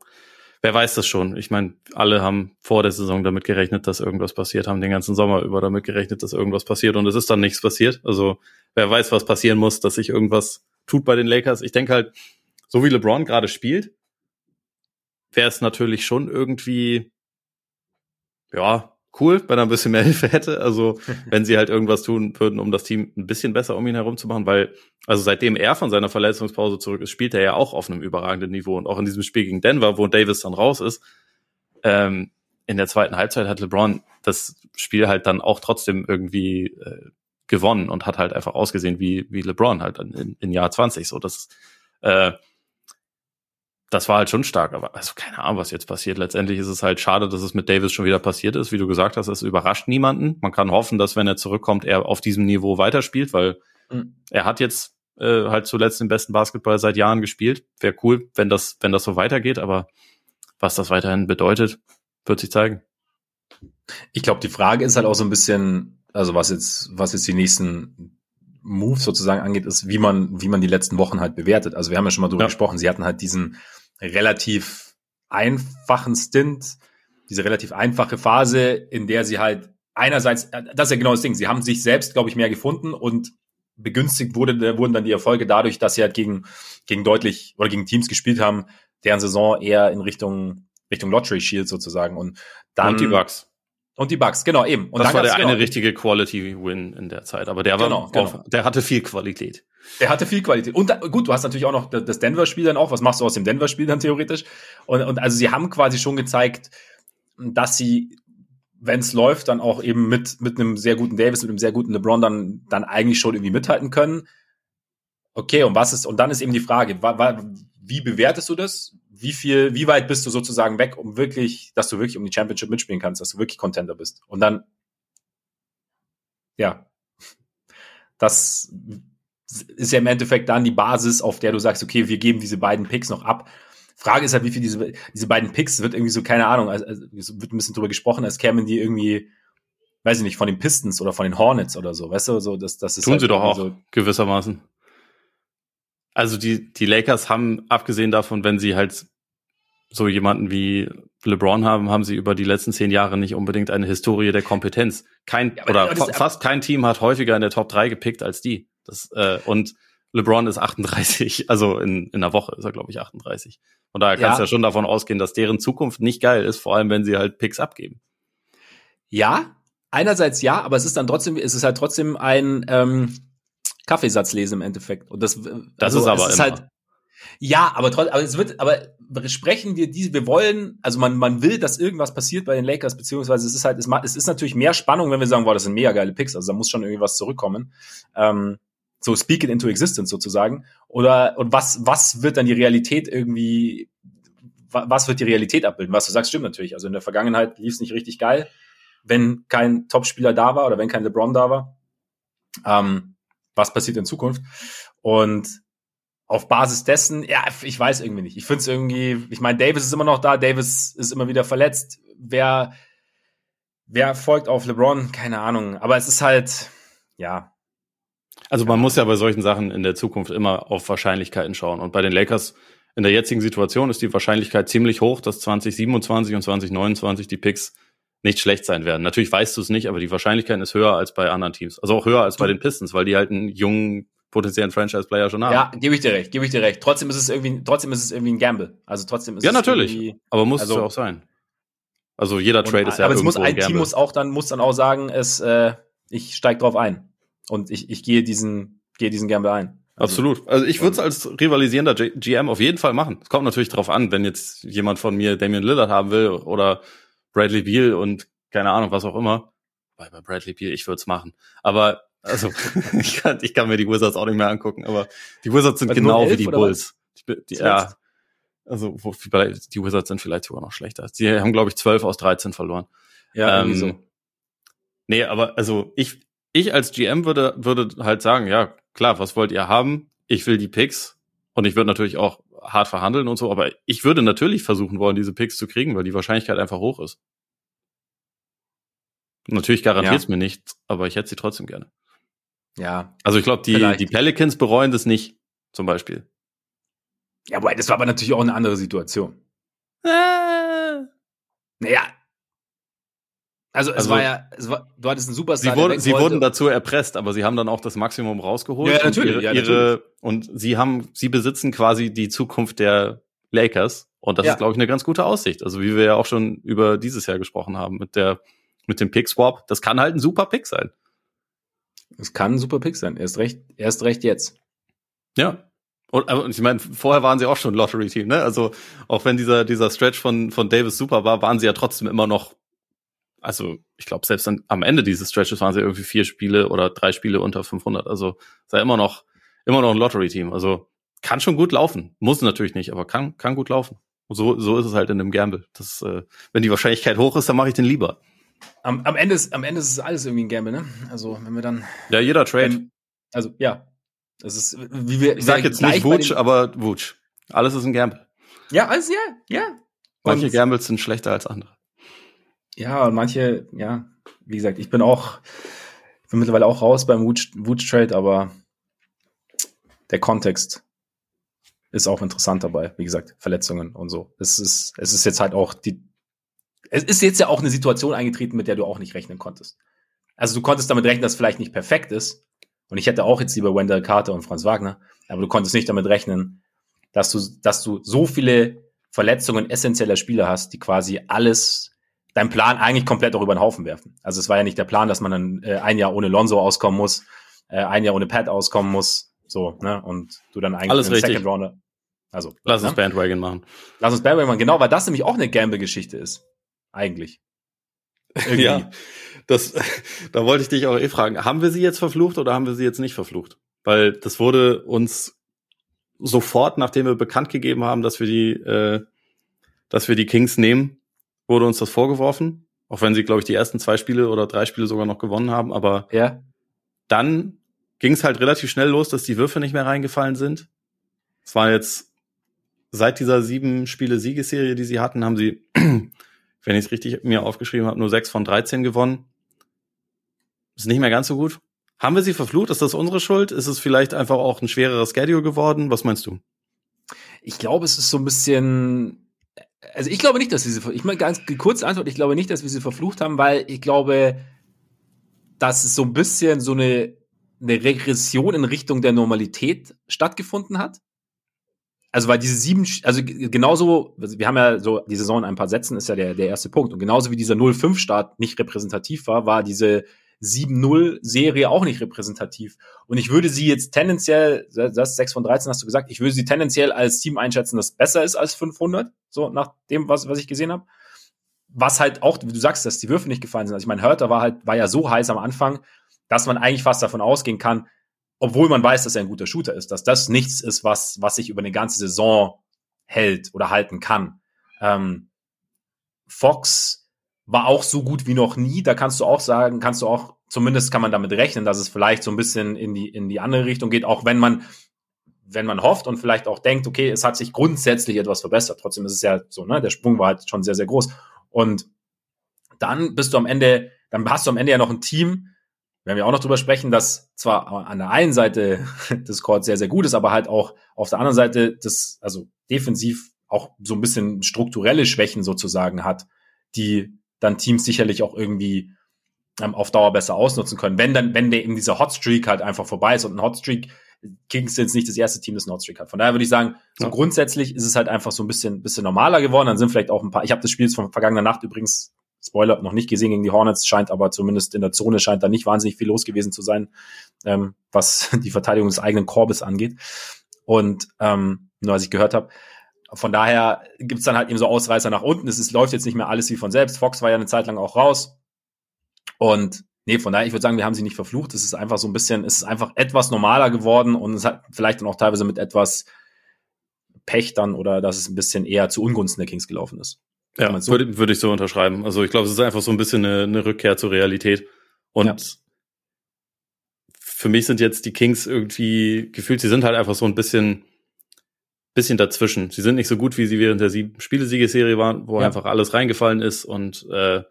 S2: wer weiß das schon? Ich meine, alle haben vor der Saison damit gerechnet, dass irgendwas passiert, haben den ganzen Sommer über damit gerechnet, dass irgendwas passiert und es ist dann nichts passiert. Also wer weiß, was passieren muss, dass sich irgendwas tut bei den Lakers. Ich denke halt, so wie LeBron gerade spielt, wäre es natürlich schon irgendwie, ja, cool, wenn er ein bisschen mehr Hilfe hätte. Also wenn sie halt irgendwas tun würden, um das Team ein bisschen besser um ihn herum zu machen, weil also seitdem er von seiner Verletzungspause zurück ist, spielt er ja auch auf einem überragenden Niveau und auch in diesem Spiel gegen Denver, wo Davis dann raus ist, ähm, in der zweiten Halbzeit hat LeBron das Spiel halt dann auch trotzdem irgendwie äh, gewonnen und hat halt einfach ausgesehen wie wie LeBron halt in, in Jahr 20 so das äh, das war halt schon stark, aber also keine Ahnung, was jetzt passiert. Letztendlich ist es halt schade, dass es mit Davis schon wieder passiert ist. Wie du gesagt hast, es überrascht niemanden. Man kann hoffen, dass wenn er zurückkommt, er auf diesem Niveau weiterspielt, weil mhm. er hat jetzt äh, halt zuletzt den besten Basketball seit Jahren gespielt. Wäre cool, wenn das, wenn das so weitergeht, aber was das weiterhin bedeutet, wird sich zeigen.
S1: Ich glaube, die Frage ist halt auch so ein bisschen, also was jetzt, was jetzt die nächsten Moves sozusagen angeht, ist, wie man, wie man die letzten Wochen halt bewertet. Also wir haben ja schon mal drüber ja. gesprochen. Sie hatten halt diesen relativ einfachen Stint, diese relativ einfache Phase, in der sie halt einerseits, äh, das ist ja genau das Ding, sie haben sich selbst, glaube ich, mehr gefunden und begünstigt wurde, wurden dann die Erfolge dadurch, dass sie halt gegen, gegen deutlich oder gegen Teams gespielt haben, deren Saison eher in Richtung, Richtung Lottery Shield sozusagen und dann.
S2: Und die Bugs.
S1: Und die Bugs, genau, eben. Und
S2: das war der genau, eine richtige Quality Win in der Zeit, aber der war, genau, genau. der hatte viel Qualität.
S1: Der hatte viel Qualität. Und da, gut, du hast natürlich auch noch das Denver-Spiel dann auch. Was machst du aus dem Denver-Spiel dann theoretisch? Und, und also sie haben quasi schon gezeigt, dass sie, wenn es läuft, dann auch eben mit, mit einem sehr guten Davis, mit einem sehr guten LeBron dann, dann eigentlich schon irgendwie mithalten können. Okay, und was ist, und dann ist eben die Frage, wa, wa, wie bewertest du das? Wie viel, wie weit bist du sozusagen weg, um wirklich, dass du wirklich um die Championship mitspielen kannst, dass du wirklich Contender bist? Und dann, ja, das ist ja im Endeffekt dann die Basis, auf der du sagst, okay, wir geben diese beiden Picks noch ab. Frage ist halt, wie viel diese, diese beiden Picks wird irgendwie so, keine Ahnung, also, also wird ein bisschen drüber gesprochen, als kämen die irgendwie, weiß ich nicht, von den Pistons oder von den Hornets oder so, weißt du, so, das, das ist
S2: Tun halt sie doch auch, so gewissermaßen. Also die, die Lakers haben, abgesehen davon, wenn sie halt so jemanden wie LeBron haben, haben sie über die letzten zehn Jahre nicht unbedingt eine Historie der Kompetenz. Kein, ja, oder fa fast kein Team hat häufiger in der Top 3 gepickt als die. Das, äh, und LeBron ist 38, also in, in einer Woche ist er, glaube ich, 38. Und daher kannst du ja. ja schon davon ausgehen, dass deren Zukunft nicht geil ist, vor allem wenn sie halt Picks abgeben.
S1: Ja, einerseits ja, aber es ist dann trotzdem, es ist halt trotzdem ein ähm, Kaffeesatzlesen im Endeffekt. Und das,
S2: das also, ist aber ist
S1: halt, ja, aber trotzdem, aber es wird, aber sprechen wir diese, wir wollen, also man, man will, dass irgendwas passiert bei den Lakers, beziehungsweise es ist halt, es, es ist natürlich mehr Spannung, wenn wir sagen, boah, das sind mega geile Picks, also da muss schon irgendwie was zurückkommen. Ähm, so speak it into existence sozusagen. Oder und was, was wird dann die Realität irgendwie, was wird die Realität abbilden? Was du sagst, stimmt natürlich. Also in der Vergangenheit lief es nicht richtig geil, wenn kein Topspieler da war oder wenn kein LeBron da war. Ähm, was passiert in Zukunft? Und auf Basis dessen, ja, ich weiß irgendwie nicht. Ich finde es irgendwie, ich meine, Davis ist immer noch da, Davis ist immer wieder verletzt. Wer, wer folgt auf LeBron? Keine Ahnung. Aber es ist halt, ja,
S2: also man muss ja bei solchen Sachen in der Zukunft immer auf Wahrscheinlichkeiten schauen. Und bei den Lakers in der jetzigen Situation ist die Wahrscheinlichkeit ziemlich hoch, dass 2027 und 2029 die Picks nicht schlecht sein werden. Natürlich weißt du es nicht, aber die Wahrscheinlichkeit ist höher als bei anderen Teams. Also auch höher als bei den Pistons, weil die halt einen jungen potenziellen Franchise-Player schon haben.
S1: Ja, gebe ich dir recht, gebe ich dir recht. Trotzdem ist es irgendwie, trotzdem ist es irgendwie ein Gamble. Also trotzdem ist
S2: ja,
S1: es
S2: natürlich. Aber muss also, es ja auch sein. Also jeder Trade und, ist ja
S1: Aber es muss ein, ein Team muss auch dann muss dann auch sagen, es äh, ich steig drauf ein. Und ich, ich gehe diesen, gehe diesen Gamble ein.
S2: Also, Absolut. Also ich würde es als rivalisierender GM auf jeden Fall machen. Es kommt natürlich drauf an, wenn jetzt jemand von mir Damian Lillard haben will oder Bradley Beal und keine Ahnung, was auch immer. Weil bei Bradley Beal, ich würde es machen. Aber also ich, kann, ich kann mir die Wizards auch nicht mehr angucken, aber die Wizards sind genau wie die Bulls. Die, die, ja, also wo, die Wizards sind vielleicht sogar noch schlechter. Sie haben, glaube ich, 12 aus 13 verloren. Ja, ähm, so. Nee, aber also ich, ich als GM würde, würde halt sagen, ja, klar, was wollt ihr haben? Ich will die Picks. Und ich würde natürlich auch hart verhandeln und so, aber ich würde natürlich versuchen wollen, diese Picks zu kriegen, weil die Wahrscheinlichkeit einfach hoch ist. Natürlich garantiert es ja. mir nicht, aber ich hätte sie trotzdem gerne.
S1: Ja.
S2: Also ich glaube, die, die Pelicans bereuen das nicht, zum Beispiel.
S1: Ja, aber das war aber natürlich auch eine andere Situation. Äh. Naja. Also, es also, war ja, es war, du hattest einen Superstar.
S2: Sie, wurden, sie wurden dazu erpresst, aber sie haben dann auch das Maximum rausgeholt.
S1: Ja, natürlich.
S2: Und,
S1: ihre,
S2: ja, natürlich. und sie haben, sie besitzen quasi die Zukunft der Lakers. Und das ja. ist, glaube ich, eine ganz gute Aussicht. Also, wie wir ja auch schon über dieses Jahr gesprochen haben mit der, mit dem Pick-Swap. Das kann halt ein super Pick sein.
S1: Es kann ein super Pick sein. Erst recht, erst recht jetzt.
S2: Ja. Und, und ich meine, vorher waren sie auch schon Lottery-Team, ne? Also auch wenn dieser dieser Stretch von von Davis super war, waren sie ja trotzdem immer noch. Also ich glaube, selbst an, am Ende dieses Stretches waren sie irgendwie vier Spiele oder drei Spiele unter 500. Also sei immer noch immer noch ein Lottery-Team. Also kann schon gut laufen, muss natürlich nicht, aber kann kann gut laufen. Und so so ist es halt in dem Gamble. Das, äh, wenn die Wahrscheinlichkeit hoch ist, dann mache ich den lieber.
S1: Am, am Ende ist am Ende ist es alles irgendwie ein Gamble, ne? Also wenn wir dann
S2: ja jeder Trade. Wenn,
S1: also ja,
S2: das ist, wie wir, ich sag jetzt nicht Wutsch, aber Wutsch. Alles ist ein Gamble.
S1: Ja, alles, ja, ja.
S2: Manche Gambles sind schlechter als andere.
S1: Ja, und manche, ja, wie gesagt, ich bin auch, ich bin mittlerweile auch raus beim Wutsch-Trade, aber der Kontext ist auch interessant dabei. Wie gesagt, Verletzungen und so. Es ist, es ist jetzt halt auch die, es ist jetzt ja auch eine Situation eingetreten, mit der du auch nicht rechnen konntest. Also du konntest damit rechnen, dass es vielleicht nicht perfekt ist, und ich hätte auch jetzt lieber Wendell Carter und Franz Wagner, aber du konntest nicht damit rechnen, dass du, dass du so viele Verletzungen essentieller Spieler hast, die quasi alles, dein Plan eigentlich komplett auch über den Haufen werfen. Also es war ja nicht der Plan, dass man dann äh, ein Jahr ohne Lonzo auskommen muss, äh, ein Jahr ohne Pat auskommen muss, so, ne, und du dann eigentlich
S2: Alles richtig.
S1: Second Rounder, also.
S2: Lass ne? uns Bandwagon machen.
S1: Lass uns Bandwagon machen, genau, weil das nämlich auch eine Gamble-Geschichte ist. Eigentlich.
S2: Irgendwie. ja. Das, da wollte ich dich auch eh fragen. Haben wir sie jetzt verflucht oder haben wir sie jetzt nicht verflucht? Weil das wurde uns sofort, nachdem wir bekannt gegeben haben, dass wir die, äh, dass wir die Kings nehmen, wurde uns das vorgeworfen. Auch wenn sie, glaube ich, die ersten zwei Spiele oder drei Spiele sogar noch gewonnen haben. Aber
S1: ja.
S2: dann ging es halt relativ schnell los, dass die Würfe nicht mehr reingefallen sind. Es war jetzt seit dieser sieben Spiele Siegesserie, die sie hatten, haben sie, wenn ich es richtig mir aufgeschrieben habe, nur sechs von 13 gewonnen. Ist nicht mehr ganz so gut. Haben wir sie verflucht? Ist das unsere Schuld? Ist es vielleicht einfach auch ein schwererer Schedule geworden? Was meinst du?
S1: Ich glaube, es ist so ein bisschen. Also ich glaube nicht, dass wir sie. Ich meine ganz kurz Antwort. Ich glaube nicht, dass wir sie verflucht haben, weil ich glaube, dass es so ein bisschen so eine, eine Regression in Richtung der Normalität stattgefunden hat. Also weil diese sieben, also genauso, wir haben ja so die Saison in ein paar Sätzen ist ja der, der erste Punkt. Und genauso wie dieser 0-5-Start nicht repräsentativ war, war diese 7-0-Serie auch nicht repräsentativ. Und ich würde sie jetzt tendenziell, das 6 von 13 hast du gesagt, ich würde sie tendenziell als Team einschätzen, das besser ist als 500, so nach dem, was, was ich gesehen habe. Was halt auch, wie du sagst, dass die Würfe nicht gefallen sind. Also ich meine, Hörter war halt, war ja so heiß am Anfang, dass man eigentlich fast davon ausgehen kann, obwohl man weiß, dass er ein guter Shooter ist, dass das nichts ist, was, was sich über eine ganze Saison hält oder halten kann. Ähm, Fox war auch so gut wie noch nie. Da kannst du auch sagen, kannst du auch, zumindest kann man damit rechnen, dass es vielleicht so ein bisschen in die, in die andere Richtung geht, auch wenn man, wenn man hofft und vielleicht auch denkt, okay, es hat sich grundsätzlich etwas verbessert. Trotzdem ist es ja so, ne, der Sprung war halt schon sehr, sehr groß. Und dann bist du am Ende, dann hast du am Ende ja noch ein Team, werden wir auch noch drüber sprechen, das zwar an der einen Seite des Courts sehr, sehr gut ist, aber halt auch auf der anderen Seite das, also defensiv auch so ein bisschen strukturelle Schwächen sozusagen hat, die dann Teams sicherlich auch irgendwie ähm, auf Dauer besser ausnutzen können. Wenn dann, wenn der eben dieser Hotstreak halt einfach vorbei ist und ein Hotstreak, Kings sind jetzt nicht das erste Team, das einen Hotstreak hat. Von daher würde ich sagen, so ja. grundsätzlich ist es halt einfach so ein bisschen, bisschen normaler geworden. Dann sind vielleicht auch ein paar, ich habe das Spiel von vergangener Nacht übrigens, Spoiler, noch nicht gesehen gegen die Hornets, scheint aber zumindest in der Zone scheint da nicht wahnsinnig viel los gewesen zu sein, ähm, was die Verteidigung des eigenen Korbes angeht. Und ähm, nur als ich gehört habe, von daher gibt's dann halt eben so Ausreißer nach unten. Es ist, läuft jetzt nicht mehr alles wie von selbst. Fox war ja eine Zeit lang auch raus. Und nee, von daher, ich würde sagen, wir haben sie nicht verflucht. Es ist einfach so ein bisschen, es ist einfach etwas normaler geworden und es hat vielleicht dann auch teilweise mit etwas Pech dann oder dass es ein bisschen eher zu Ungunsten der Kings gelaufen ist.
S2: Ja, so? würde, würde ich so unterschreiben. Also ich glaube, es ist einfach so ein bisschen eine, eine Rückkehr zur Realität. Und ja. für mich sind jetzt die Kings irgendwie gefühlt, sie sind halt einfach so ein bisschen bisschen dazwischen. Sie sind nicht so gut, wie sie während der sieben Spielesiegeserie waren, wo ja. einfach alles reingefallen ist und äh,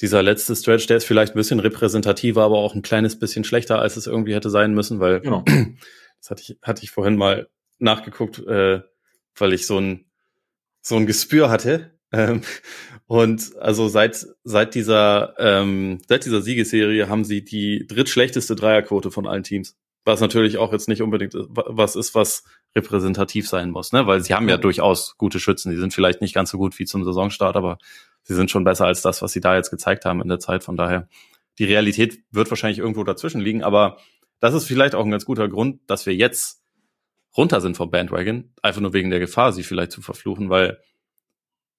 S2: dieser letzte Stretch, der ist vielleicht ein bisschen repräsentativer, aber auch ein kleines bisschen schlechter, als es irgendwie hätte sein müssen, weil genau. das hatte ich, hatte ich vorhin mal nachgeguckt, äh, weil ich so ein, so ein Gespür hatte. Ähm, und also seit, seit dieser, ähm, seit dieser Siegeserie haben sie die drittschlechteste Dreierquote von allen Teams. Was natürlich auch jetzt nicht unbedingt was ist, was repräsentativ sein muss, ne? Weil sie haben ja durchaus gute Schützen. Die sind vielleicht nicht ganz so gut wie zum Saisonstart, aber sie sind schon besser als das, was sie da jetzt gezeigt haben in der Zeit. Von daher, die Realität wird wahrscheinlich irgendwo dazwischen liegen, aber das ist vielleicht auch ein ganz guter Grund, dass wir jetzt runter sind vom Bandwagon, einfach nur wegen der Gefahr, sie vielleicht zu verfluchen, weil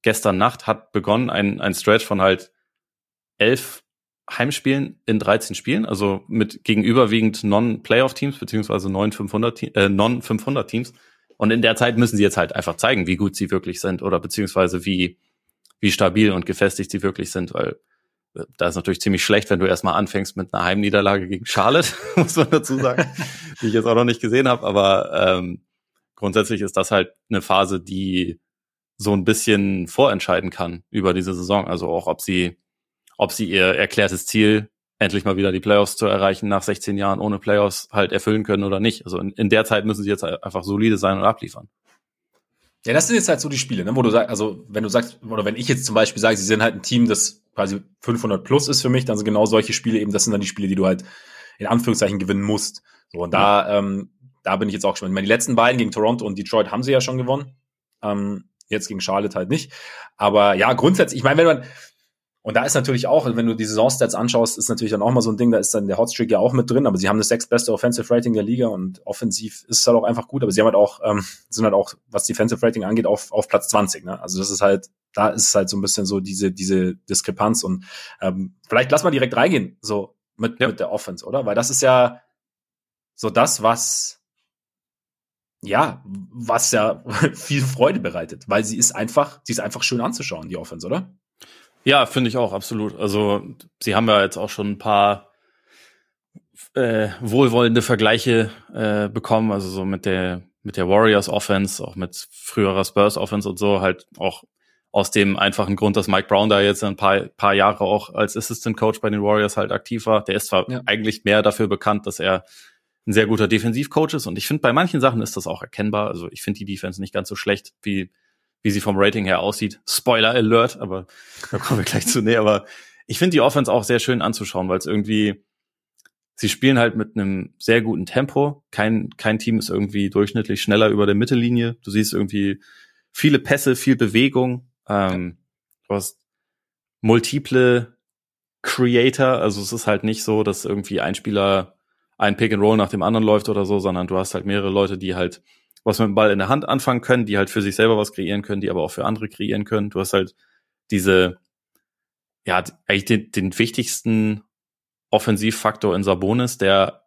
S2: gestern Nacht hat begonnen ein, ein Stretch von halt elf Heimspielen in 13 Spielen, also mit gegenüberwiegend Non-Playoff-Teams, beziehungsweise äh, Non-500-Teams. Und in der Zeit müssen sie jetzt halt einfach zeigen, wie gut sie wirklich sind oder beziehungsweise wie, wie stabil und gefestigt sie wirklich sind, weil äh, da ist natürlich ziemlich schlecht, wenn du erstmal anfängst mit einer Heimniederlage gegen Charlotte, muss man dazu sagen, die ich jetzt auch noch nicht gesehen habe, aber ähm, grundsätzlich ist das halt eine Phase, die so ein bisschen vorentscheiden kann über diese Saison. Also auch, ob sie ob sie ihr erklärtes Ziel, endlich mal wieder die Playoffs zu erreichen, nach 16 Jahren ohne Playoffs halt erfüllen können oder nicht. Also in, in der Zeit müssen sie jetzt einfach solide sein und abliefern.
S1: Ja, das sind jetzt halt so die Spiele, ne, wo du sagst, also wenn du sagst, oder wenn ich jetzt zum Beispiel sage, sie sind halt ein Team, das quasi 500 plus ist für mich, dann sind genau solche Spiele eben, das sind dann die Spiele, die du halt in Anführungszeichen gewinnen musst. So, und da, ja. ähm, da bin ich jetzt auch schon. Ich meine, die letzten beiden gegen Toronto und Detroit haben sie ja schon gewonnen. Ähm, jetzt gegen Charlotte halt nicht. Aber ja, grundsätzlich, ich meine, wenn man, und da ist natürlich auch, wenn du die Saisonstats anschaust, ist natürlich dann auch mal so ein Ding, da ist dann der Hotstreak ja auch mit drin, aber sie haben das sechstbeste Offensive Rating der Liga und offensiv ist es halt auch einfach gut, aber sie haben halt auch, ähm, sind halt auch, was Defensive Rating angeht, auf, auf Platz 20. Ne? Also das ist halt, da ist halt so ein bisschen so diese, diese Diskrepanz und ähm, vielleicht lass mal direkt reingehen, so mit, ja. mit der Offense, oder? Weil das ist ja so das, was ja, was ja viel Freude bereitet, weil sie ist einfach, sie ist einfach schön anzuschauen, die Offense, oder?
S2: Ja, finde ich auch, absolut. Also, sie haben ja jetzt auch schon ein paar äh, wohlwollende Vergleiche äh, bekommen, also so mit der mit der Warriors Offense, auch mit früherer Spurs Offense und so, halt auch aus dem einfachen Grund, dass Mike Brown da jetzt ein paar, paar Jahre auch als Assistant Coach bei den Warriors halt aktiv war. Der ist zwar ja. eigentlich mehr dafür bekannt, dass er ein sehr guter Defensivcoach ist und ich finde, bei manchen Sachen ist das auch erkennbar. Also ich finde die Defense nicht ganz so schlecht, wie wie sie vom Rating her aussieht. Spoiler Alert, aber da kommen wir gleich zu. Nee, aber ich finde die Offense auch sehr schön anzuschauen, weil es irgendwie, sie spielen halt mit einem sehr guten Tempo. Kein, kein Team ist irgendwie durchschnittlich schneller über der Mittellinie. Du siehst irgendwie viele Pässe, viel Bewegung. Ähm, du hast multiple Creator, also es ist halt nicht so, dass irgendwie ein Spieler ein Pick and Roll nach dem anderen läuft oder so, sondern du hast halt mehrere Leute, die halt was mit dem Ball in der Hand anfangen können, die halt für sich selber was kreieren können, die aber auch für andere kreieren können. Du hast halt diese, ja, eigentlich den, den wichtigsten Offensivfaktor in Sabonis, der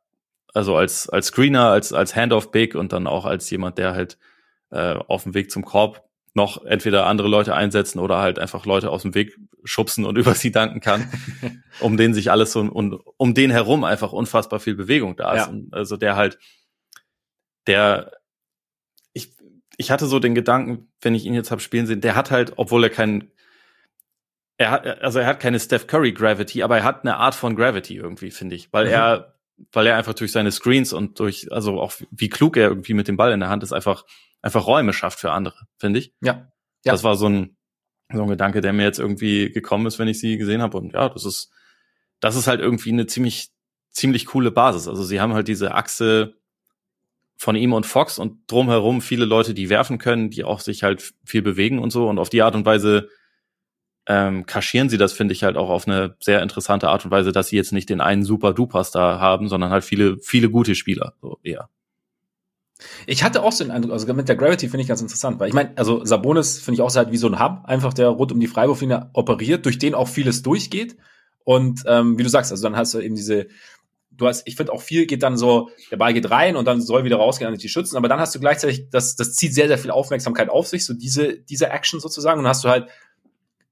S2: also als, als Screener, als, als Handoff-Big und dann auch als jemand, der halt äh, auf dem Weg zum Korb noch entweder andere Leute einsetzen oder halt einfach Leute aus dem Weg schubsen und über sie danken kann, um den sich alles so und um den herum einfach unfassbar viel Bewegung da ist. Ja. Also der halt, der ich hatte so den Gedanken, wenn ich ihn jetzt habe spielen sehen, der hat halt, obwohl er keinen er hat, also er hat keine Steph Curry Gravity, aber er hat eine Art von Gravity irgendwie, finde ich, weil mhm. er, weil er einfach durch seine Screens und durch, also auch wie klug er irgendwie mit dem Ball in der Hand ist, einfach, einfach Räume schafft für andere, finde ich.
S1: Ja.
S2: ja. Das war so ein, so ein Gedanke, der mir jetzt irgendwie gekommen ist, wenn ich sie gesehen habe. Und ja, das ist, das ist halt irgendwie eine ziemlich, ziemlich coole Basis. Also sie haben halt diese Achse von ihm und Fox und drumherum viele Leute, die werfen können, die auch sich halt viel bewegen und so. Und auf die Art und Weise ähm, kaschieren sie das, finde ich, halt auch auf eine sehr interessante Art und Weise, dass sie jetzt nicht den einen Super-Duper-Star haben, sondern halt viele, viele gute Spieler, so eher.
S1: Ich hatte auch so den Eindruck, also mit der Gravity finde ich ganz interessant, weil ich meine, also Sabonis finde ich auch so halt wie so ein Hub, einfach der rund um die Freiwurflinie operiert, durch den auch vieles durchgeht. Und ähm, wie du sagst, also dann hast du eben diese du hast, ich finde auch viel geht dann so, der Ball geht rein und dann soll wieder rausgehen an die Schützen, aber dann hast du gleichzeitig, das, das zieht sehr, sehr viel Aufmerksamkeit auf sich, so diese, diese Action sozusagen, und hast du halt,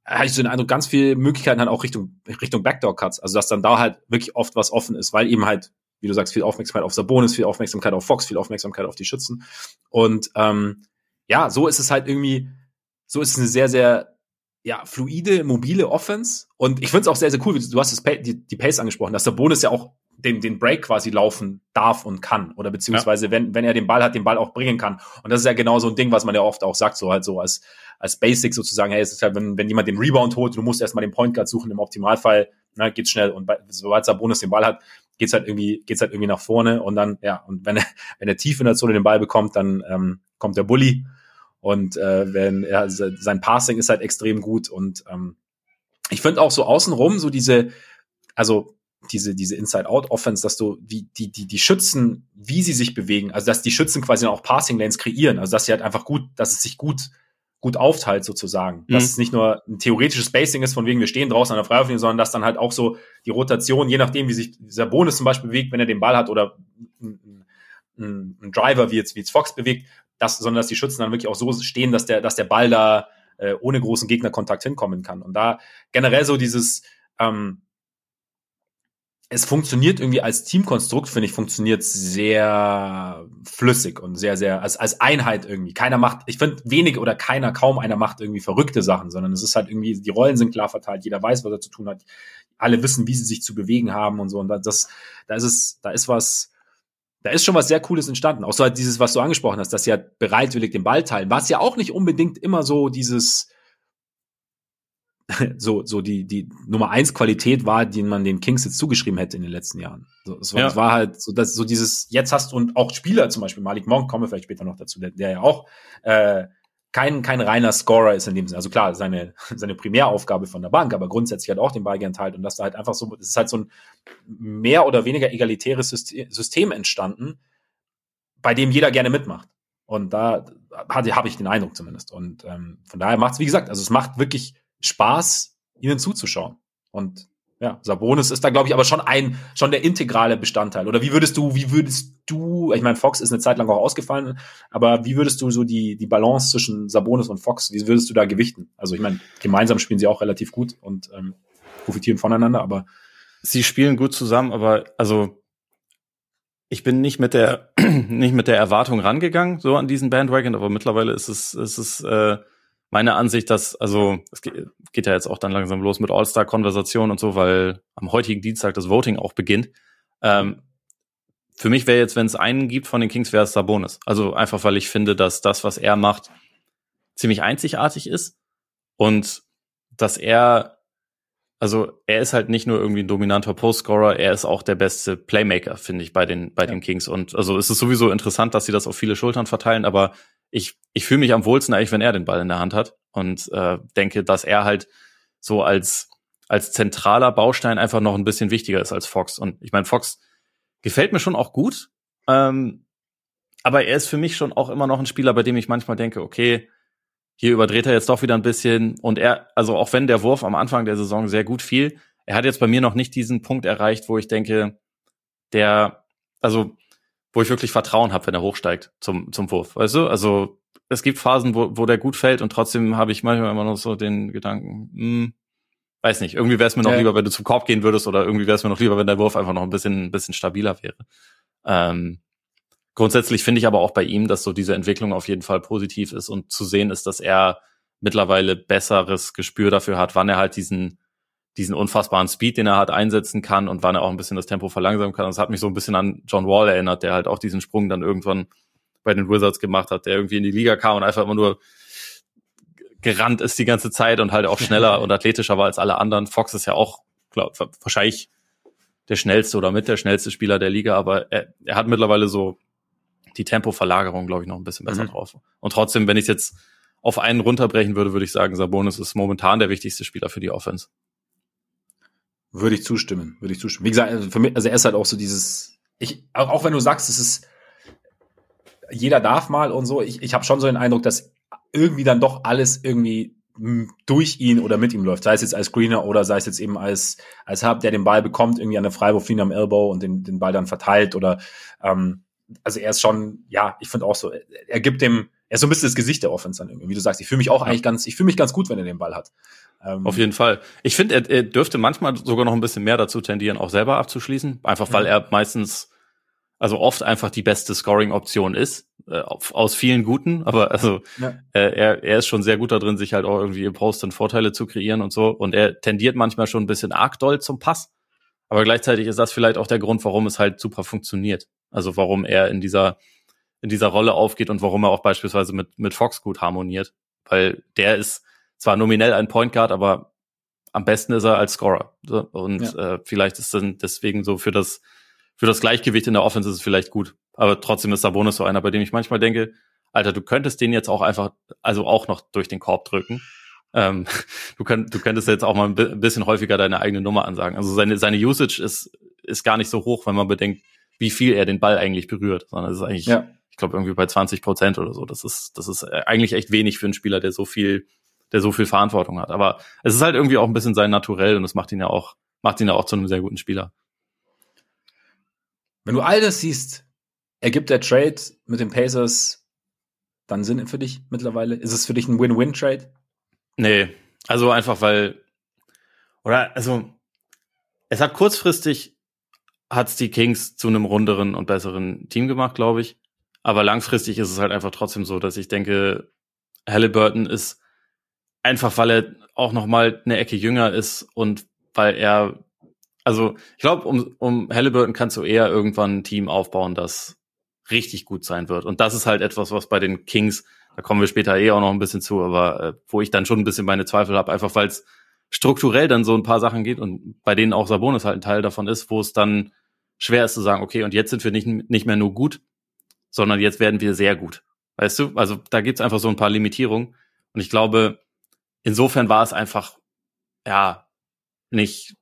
S1: hatte ich so den Eindruck, ganz viele Möglichkeiten dann auch Richtung, Richtung Backdoor-Cuts, also dass dann da halt wirklich oft was offen ist, weil eben halt, wie du sagst, viel Aufmerksamkeit auf Sabonis, viel Aufmerksamkeit auf Fox, viel Aufmerksamkeit auf die Schützen. Und, ähm, ja, so ist es halt irgendwie, so ist es eine sehr, sehr ja, fluide, mobile Offense. Und ich finde es auch sehr, sehr cool, du hast das, die, die Pace angesprochen, dass der Bonus ja auch den, den Break quasi laufen darf und kann. Oder beziehungsweise, ja. wenn, wenn er den Ball hat, den Ball auch bringen kann. Und das ist ja genau so ein Ding, was man ja oft auch sagt, so halt so als, als Basic sozusagen, hey, es ist halt, wenn, wenn jemand den Rebound holt, du musst erstmal den Point Guard suchen, im Optimalfall, na, geht's schnell. Und bei, sobald der Bonus den Ball hat, geht's halt irgendwie, geht's halt irgendwie nach vorne. Und dann, ja, und wenn er, wenn er tief in der Zone den Ball bekommt, dann ähm, kommt der Bully und äh, wenn er sein Passing ist halt extrem gut und ähm, ich finde auch so außenrum so diese, also diese diese Inside-Out-Offense, dass du wie die die die Schützen, wie sie sich bewegen, also dass die Schützen quasi auch Passing Lanes kreieren, also dass sie halt einfach gut, dass es sich gut gut aufteilt sozusagen, mhm. dass es nicht nur ein theoretisches Spacing ist, von wegen wir stehen draußen an der Freiwurflinie, sondern dass dann halt auch so die Rotation, je nachdem wie sich dieser Bonus zum Beispiel bewegt, wenn er den Ball hat oder ein, ein, ein Driver wie jetzt wie jetzt Fox bewegt, dass, sondern dass die Schützen dann wirklich auch so stehen, dass der, dass der Ball da äh, ohne großen Gegnerkontakt hinkommen kann. Und da generell so dieses, ähm, es funktioniert irgendwie als Teamkonstrukt, finde ich, funktioniert sehr flüssig und sehr, sehr, als, als Einheit irgendwie. Keiner macht, ich finde, wenig oder keiner, kaum einer macht irgendwie verrückte Sachen, sondern es ist halt irgendwie, die Rollen sind klar verteilt, jeder weiß, was er zu tun hat, alle wissen, wie sie sich zu bewegen haben und so. Und das, da ist es, da ist was, da ist schon was sehr Cooles entstanden. Auch so halt dieses, was du angesprochen hast, dass sie halt bereitwillig den Ball teilen, was ja auch nicht unbedingt immer so dieses, so, so die, die Nummer eins Qualität war, die man den Kings jetzt zugeschrieben hätte in den letzten Jahren. So, es war, ja. es war halt so, dass so dieses, jetzt hast du und auch Spieler, zum Beispiel Malik Monk, kommen wir vielleicht später noch dazu, der, der ja auch äh, kein, kein reiner Scorer ist in dem Sinne. Also klar, seine, seine Primäraufgabe von der Bank, aber grundsätzlich hat auch den Ball gern teilt und dass da halt einfach so, es ist halt so ein mehr oder weniger egalitäres System entstanden, bei dem jeder gerne mitmacht. Und da habe ich den Eindruck zumindest. Und ähm, von daher macht es, wie gesagt, also es macht wirklich Spaß, ihnen zuzuschauen. Und ja, Sabonis ist da, glaube ich, aber schon ein, schon der integrale Bestandteil. Oder wie würdest du, wie würdest du, ich meine, Fox ist eine Zeit lang auch ausgefallen, aber wie würdest du so die, die Balance zwischen Sabonis und Fox, wie würdest du da gewichten? Also ich meine, gemeinsam spielen sie auch relativ gut und ähm, profitieren voneinander, aber.
S2: Sie spielen gut zusammen, aber also ich bin nicht mit der nicht mit der Erwartung rangegangen so an diesen Bandwagon, aber mittlerweile ist es ist es äh, meine Ansicht, dass, also es geht ja jetzt auch dann langsam los mit All-Star-Konversationen und so, weil am heutigen Dienstag das Voting auch beginnt. Ähm, für mich wäre jetzt, wenn es einen gibt von den Kings, wäre es Sabonis. Also einfach, weil ich finde, dass das, was er macht, ziemlich einzigartig ist und dass er, also er ist halt nicht nur irgendwie ein dominanter Postscorer, er ist auch der beste Playmaker, finde ich, bei den, bei ja. den Kings. Und also es ist sowieso interessant, dass sie das auf viele Schultern verteilen, aber ich, ich fühle mich am wohlsten eigentlich, wenn er den Ball in der Hand hat und äh, denke, dass er halt so als, als zentraler Baustein einfach noch ein bisschen wichtiger ist als Fox. Und ich meine, Fox gefällt mir schon auch gut, ähm, aber er ist für mich schon auch immer noch ein Spieler, bei dem ich manchmal denke, okay, hier überdreht er jetzt doch wieder ein bisschen. Und er, also auch wenn der Wurf am Anfang der Saison sehr gut fiel, er hat jetzt bei mir noch nicht diesen Punkt erreicht, wo ich denke, der, also wo ich wirklich Vertrauen habe, wenn er hochsteigt zum, zum Wurf. Weißt du? Also es gibt Phasen, wo, wo der gut fällt und trotzdem habe ich manchmal immer noch so den Gedanken, hm, weiß nicht, irgendwie wäre es mir noch ja. lieber, wenn du zum Korb gehen würdest oder irgendwie wäre es mir noch lieber, wenn der Wurf einfach noch ein bisschen, ein bisschen stabiler wäre. Ähm, grundsätzlich finde ich aber auch bei ihm, dass so diese Entwicklung auf jeden Fall positiv ist und zu sehen ist, dass er mittlerweile besseres Gespür dafür hat, wann er halt diesen diesen unfassbaren Speed, den er hat, einsetzen kann und wann er auch ein bisschen das Tempo verlangsamen kann. Das hat mich so ein bisschen an John Wall erinnert, der halt auch diesen Sprung dann irgendwann bei den Wizards gemacht hat, der irgendwie in die Liga kam und einfach immer nur gerannt ist die ganze Zeit und halt auch schneller und athletischer war als alle anderen. Fox ist ja auch, glaub, wahrscheinlich der schnellste oder mit der schnellste Spieler der Liga, aber er, er hat mittlerweile so die Tempoverlagerung, glaube ich, noch ein bisschen besser mhm. drauf. Und trotzdem, wenn ich jetzt auf einen runterbrechen würde, würde ich sagen, Sabonis ist momentan der wichtigste Spieler für die Offense.
S1: Würde ich zustimmen, würde ich zustimmen. Wie gesagt, also mich, also er ist halt auch so dieses, ich, auch wenn du sagst, es ist, jeder darf mal und so, ich, ich habe schon so den Eindruck, dass irgendwie dann doch alles irgendwie durch ihn oder mit ihm läuft, sei es jetzt als Screener oder sei es jetzt eben als als Hub, der den Ball bekommt, irgendwie an der Freiwurflinie am Elbow und den, den Ball dann verteilt oder ähm, also er ist schon, ja, ich finde auch so, er gibt dem, er ist so ein bisschen das Gesicht der Offense dann irgendwie, wie du sagst, ich fühle mich auch ja. eigentlich ganz, ich fühle mich ganz gut, wenn er den Ball hat.
S2: Ähm, Auf jeden Fall. Ich finde, er, er dürfte manchmal sogar noch ein bisschen mehr dazu tendieren, auch selber abzuschließen. Einfach weil mhm. er meistens, also oft einfach die beste Scoring-Option ist. äh, aus vielen guten, aber also ja. äh, er, er ist schon sehr gut da drin, sich halt auch irgendwie im Post dann Vorteile zu kreieren und so. Und er tendiert manchmal schon ein bisschen arg doll zum Pass. Aber gleichzeitig ist das vielleicht auch der Grund, warum es halt super funktioniert. Also warum er in dieser, in dieser Rolle aufgeht und warum er auch beispielsweise mit, mit Fox gut harmoniert. Weil der ist zwar nominell ein Point Guard, aber am besten ist er als Scorer. Und ja. äh, vielleicht ist dann deswegen so für das, für das Gleichgewicht in der Offense ist es vielleicht gut. Aber trotzdem ist Sabonis so einer, bei dem ich manchmal denke, Alter, du könntest den jetzt auch einfach, also auch noch durch den Korb drücken. Ähm, du, könnt, du könntest jetzt auch mal ein bisschen häufiger deine eigene Nummer ansagen. Also seine, seine Usage ist, ist gar nicht so hoch, wenn man bedenkt, wie viel er den Ball eigentlich berührt, sondern es ist eigentlich, ja. Ich glaube, irgendwie bei 20 Prozent oder so. Das ist, das ist eigentlich echt wenig für einen Spieler, der so viel der so viel Verantwortung hat. Aber es ist halt irgendwie auch ein bisschen sein Naturell und es macht ihn ja auch, macht ihn ja auch zu einem sehr guten Spieler.
S1: Wenn du all das siehst, ergibt der Trade mit den Pacers dann Sinn für dich mittlerweile? Ist es für dich ein Win-Win-Trade?
S2: Nee, also einfach weil, oder, also, es hat kurzfristig, hat's die Kings zu einem runderen und besseren Team gemacht, glaube ich. Aber langfristig ist es halt einfach trotzdem so, dass ich denke, Halliburton ist einfach weil er auch noch mal eine Ecke jünger ist und weil er also ich glaube um um Halliburton kannst du eher irgendwann ein Team aufbauen, das richtig gut sein wird. Und das ist halt etwas, was bei den Kings, da kommen wir später eh auch noch ein bisschen zu, aber äh, wo ich dann schon ein bisschen meine Zweifel habe, einfach weil es strukturell dann so ein paar Sachen geht und bei denen auch Sabonis halt ein Teil davon ist, wo es dann schwer ist zu sagen, okay, und jetzt sind wir nicht, nicht mehr nur gut, sondern jetzt werden wir sehr gut. Weißt du? Also da gibt's einfach so ein paar Limitierungen. Und ich glaube, insofern war es einfach, ja, nicht,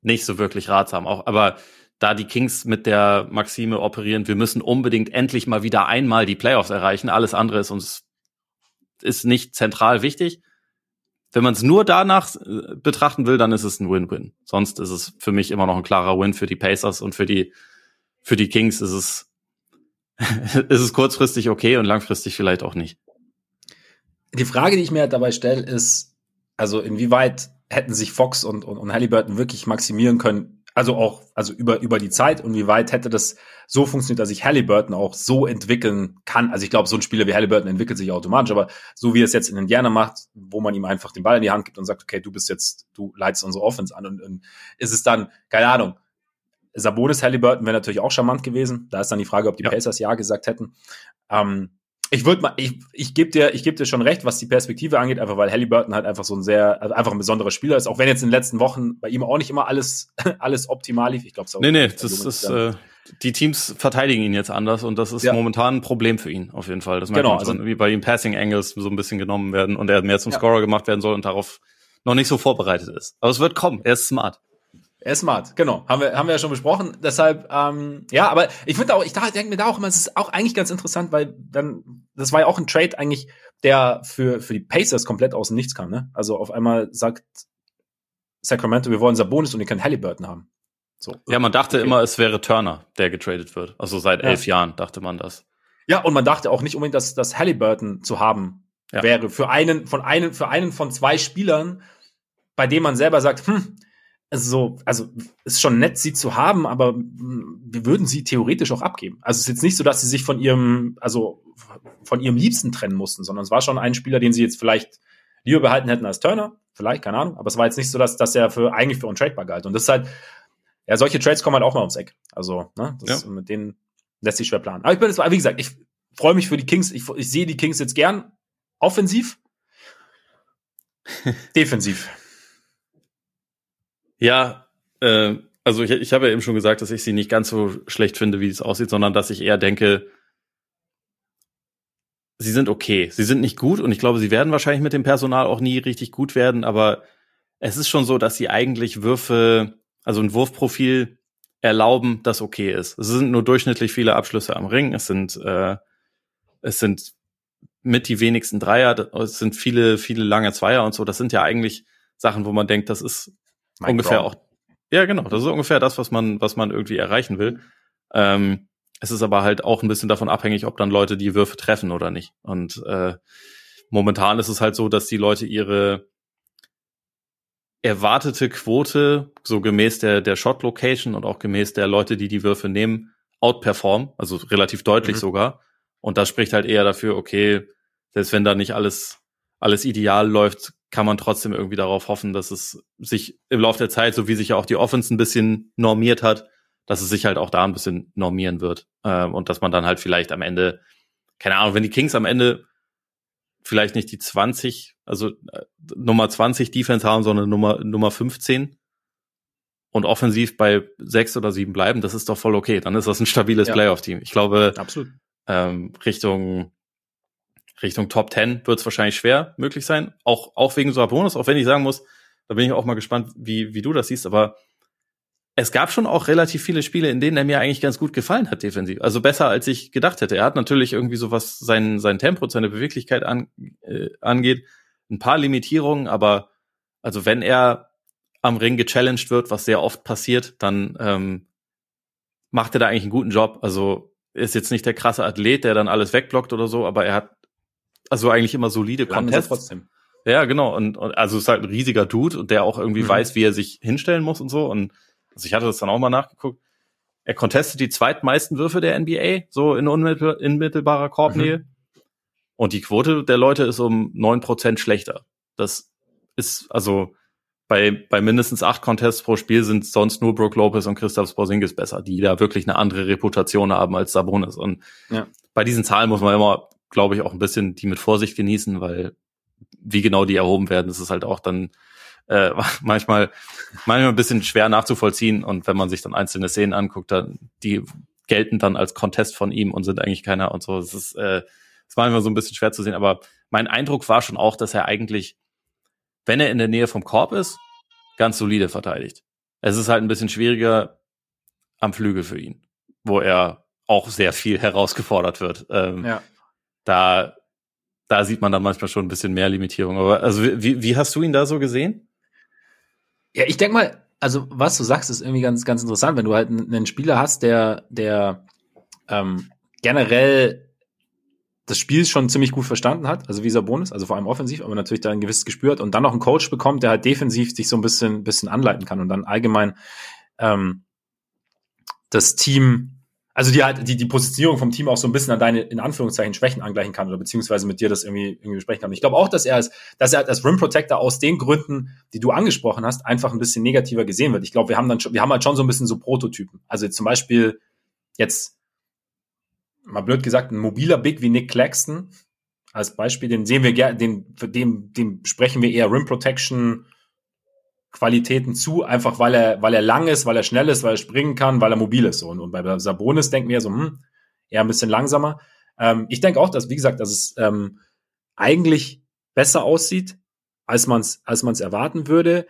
S2: nicht so wirklich ratsam. Auch, aber da die Kings mit der Maxime operieren, wir müssen unbedingt endlich mal wieder einmal die Playoffs erreichen. Alles andere ist uns, ist nicht zentral wichtig. Wenn man es nur danach äh, betrachten will, dann ist es ein Win-Win. Sonst ist es für mich immer noch ein klarer Win für die Pacers und für die, für die Kings ist es, ist es kurzfristig okay und langfristig vielleicht auch nicht
S1: die Frage, die ich mir dabei stelle, ist, also inwieweit hätten sich Fox und, und, und Halliburton wirklich maximieren können, also auch, also über, über die Zeit und wie weit hätte das so funktioniert, dass sich Halliburton auch so entwickeln kann. Also ich glaube, so ein Spieler wie Halliburton entwickelt sich automatisch, aber so wie er es jetzt in Indiana macht, wo man ihm einfach den Ball in die Hand gibt und sagt, okay, du bist jetzt, du leitest unsere Offense an und, und ist es dann, keine Ahnung, Sabonis Halliburton wäre natürlich auch charmant gewesen. Da ist dann die Frage, ob die ja. Pacers ja gesagt hätten. Ähm, ich würde mal, ich, ich gebe dir, ich gebe dir schon recht, was die Perspektive angeht, einfach weil Halliburton halt einfach so ein sehr, also einfach ein besonderer Spieler ist, auch wenn jetzt in den letzten Wochen bei ihm auch nicht immer alles, alles optimal lief. Ich glaube,
S2: Nee, nee, das ist, äh, die Teams verteidigen ihn jetzt anders und das ist ja. momentan ein Problem für ihn, auf jeden Fall. Das genau, also, wie bei ihm Passing Angles so ein bisschen genommen werden und er mehr zum ja. Scorer gemacht werden soll und darauf noch nicht so vorbereitet ist. Aber es wird kommen, er ist smart.
S1: Er ist smart, genau. Haben wir, haben wir ja schon besprochen. Deshalb, ähm, ja, aber ich finde auch, ich denke mir da auch immer, es ist auch eigentlich ganz interessant, weil dann, das war ja auch ein Trade eigentlich, der für, für die Pacers komplett aus dem Nichts kam, ne? Also auf einmal sagt Sacramento, wir wollen Sabonis und ihr könnt Halliburton haben.
S2: So. Ja, man dachte okay. immer, es wäre Turner, der getradet wird. Also seit ja. elf Jahren dachte man das.
S1: Ja, und man dachte auch nicht unbedingt, dass, dass Halliburton zu haben ja. wäre. Für einen, von einen, für einen von zwei Spielern, bei dem man selber sagt, hm, so, also ist schon nett, sie zu haben, aber wir würden sie theoretisch auch abgeben. Also es ist jetzt nicht so, dass sie sich von ihrem, also von ihrem Liebsten trennen mussten, sondern es war schon ein Spieler, den sie jetzt vielleicht lieber behalten hätten als Turner, vielleicht, keine Ahnung, aber es war jetzt nicht so, dass, dass er für eigentlich für untradebar galt. Und das ist halt, ja, solche Trades kommen halt auch mal ums Eck. Also, ne, das, ja. mit denen lässt sich schwer planen. Aber ich bin jetzt, wie gesagt, ich freue mich für die Kings, ich, ich sehe die Kings jetzt gern offensiv, defensiv.
S2: Ja, äh, also ich, ich habe ja eben schon gesagt, dass ich sie nicht ganz so schlecht finde, wie es aussieht, sondern dass ich eher denke, sie sind okay. Sie sind nicht gut und ich glaube, sie werden wahrscheinlich mit dem Personal auch nie richtig gut werden, aber es ist schon so, dass sie eigentlich Würfe, also ein Wurfprofil erlauben, das okay ist. Es sind nur durchschnittlich viele Abschlüsse am Ring. Es sind, äh, es sind mit die wenigsten Dreier. Es sind viele, viele lange Zweier und so. Das sind ja eigentlich Sachen, wo man denkt, das ist Mike ungefähr Brown. auch. Ja, genau. Das ist ungefähr das, was man, was man irgendwie erreichen will. Ähm, es ist aber halt auch ein bisschen davon abhängig, ob dann Leute die Würfe treffen oder nicht. Und äh, momentan ist es halt so, dass die Leute ihre erwartete Quote, so gemäß der, der Shot Location und auch gemäß der Leute, die die Würfe nehmen, outperformen, also relativ deutlich mhm. sogar. Und das spricht halt eher dafür, okay, selbst wenn da nicht alles, alles ideal läuft, kann man trotzdem irgendwie darauf hoffen, dass es sich im Laufe der Zeit, so wie sich ja auch die Offense ein bisschen normiert hat, dass es sich halt auch da ein bisschen normieren wird. Ähm, und dass man dann halt vielleicht am Ende, keine Ahnung, wenn die Kings am Ende vielleicht nicht die 20, also äh, Nummer 20 Defense haben, sondern Nummer, Nummer 15 und offensiv bei sechs oder sieben bleiben, das ist doch voll okay. Dann ist das ein stabiles ja. Playoff-Team. Ich glaube,
S1: Absolut.
S2: Ähm, Richtung Richtung Top 10 wird es wahrscheinlich schwer möglich sein. Auch, auch wegen so einer Bonus, auch wenn ich sagen muss, da bin ich auch mal gespannt, wie, wie du das siehst, aber es gab schon auch relativ viele Spiele, in denen er mir eigentlich ganz gut gefallen hat defensiv. Also besser als ich gedacht hätte. Er hat natürlich irgendwie so was sein, sein Tempo, seine Beweglichkeit an, äh, angeht, ein paar Limitierungen, aber also wenn er am Ring gechallenged wird, was sehr oft passiert, dann ähm, macht er da eigentlich einen guten Job. Also ist jetzt nicht der krasse Athlet, der dann alles wegblockt oder so, aber er hat also eigentlich immer solide Contests. Trotzdem. Ja, genau. Und, und also ist halt ein riesiger Dude und der auch irgendwie mhm. weiß, wie er sich hinstellen muss und so. Und also ich hatte das dann auch mal nachgeguckt. Er contestet die zweitmeisten Würfe der NBA, so in unmittelbarer Korbnähe. Mhm. Und die Quote der Leute ist um neun Prozent schlechter. Das ist, also bei, bei mindestens acht Contests pro Spiel sind sonst nur Brook Lopez und Christoph Porzingis besser, die da wirklich eine andere Reputation haben als Sabonis. Und ja. bei diesen Zahlen muss man immer, glaube ich, auch ein bisschen die mit Vorsicht genießen, weil wie genau die erhoben werden, ist halt auch dann äh, manchmal, manchmal ein bisschen schwer nachzuvollziehen. Und wenn man sich dann einzelne Szenen anguckt, dann die gelten dann als Contest von ihm und sind eigentlich keiner und so. Das ist, äh, ist manchmal so ein bisschen schwer zu sehen. Aber mein Eindruck war schon auch, dass er eigentlich, wenn er in der Nähe vom Korb ist, ganz solide verteidigt. Es ist halt ein bisschen schwieriger am Flügel für ihn, wo er auch sehr viel herausgefordert wird. Ähm, ja. Da, da sieht man dann manchmal schon ein bisschen mehr Limitierung. Aber also wie, wie hast du ihn da so gesehen?
S1: Ja, ich denke mal, also was du sagst, ist irgendwie ganz, ganz interessant, wenn du halt einen Spieler hast, der, der ähm, generell das Spiel schon ziemlich gut verstanden hat, also wie Sabonis, also vor allem offensiv, aber natürlich da ein gewisses Gespür hat und dann noch einen Coach bekommt, der halt defensiv sich so ein bisschen, bisschen anleiten kann und dann allgemein ähm, das Team also die halt die, die Positionierung vom Team auch so ein bisschen an deine, in Anführungszeichen, Schwächen angleichen kann oder beziehungsweise mit dir das irgendwie, irgendwie besprechen kann. Ich glaube auch, dass er als, dass er als Rim Protector aus den Gründen, die du angesprochen hast, einfach ein bisschen negativer gesehen wird. Ich glaube, wir haben dann schon, wir haben halt schon so ein bisschen so Prototypen. Also zum Beispiel jetzt, mal blöd gesagt, ein mobiler Big wie Nick Claxton als Beispiel, den sehen wir gerne, den, für dem, dem sprechen wir eher Rim Protection, Qualitäten zu, einfach weil er, weil er lang ist, weil er schnell ist, weil er springen kann, weil er mobil ist. Und, und bei Sabonis denken wir so, hm, eher ein bisschen langsamer. Ähm, ich denke auch, dass, wie gesagt, dass es ähm, eigentlich besser aussieht, als man es als man's erwarten würde.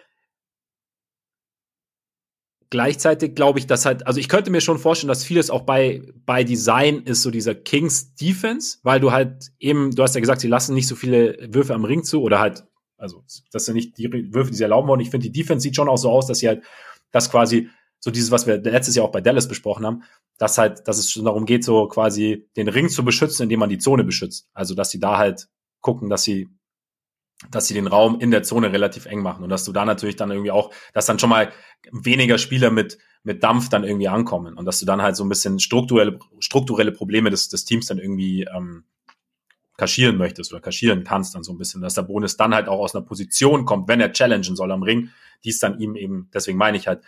S1: Gleichzeitig glaube ich, dass halt, also ich könnte mir schon vorstellen, dass vieles auch bei, bei Design ist so dieser Kings Defense, weil du halt eben, du hast ja gesagt, sie lassen nicht so viele Würfe am Ring zu oder halt also, das sind nicht die Würfe, die sie erlauben wollen. Ich finde, die Defense sieht schon auch so aus, dass sie halt das quasi so dieses, was wir letztes Jahr auch bei Dallas besprochen haben, dass halt, dass es schon darum geht, so quasi den Ring zu beschützen, indem man die Zone beschützt. Also, dass sie da halt gucken, dass sie, dass sie den Raum in der Zone relativ eng machen und dass du da natürlich dann irgendwie auch, dass dann schon mal weniger Spieler mit, mit Dampf dann irgendwie ankommen und dass du dann halt so ein bisschen strukturelle, strukturelle Probleme des, des Teams dann irgendwie ähm, kaschieren möchtest oder kaschieren kannst, dann so ein bisschen, dass der Bonus dann halt auch aus einer Position kommt, wenn er challengen soll am Ring, die ist dann ihm eben, deswegen meine ich halt,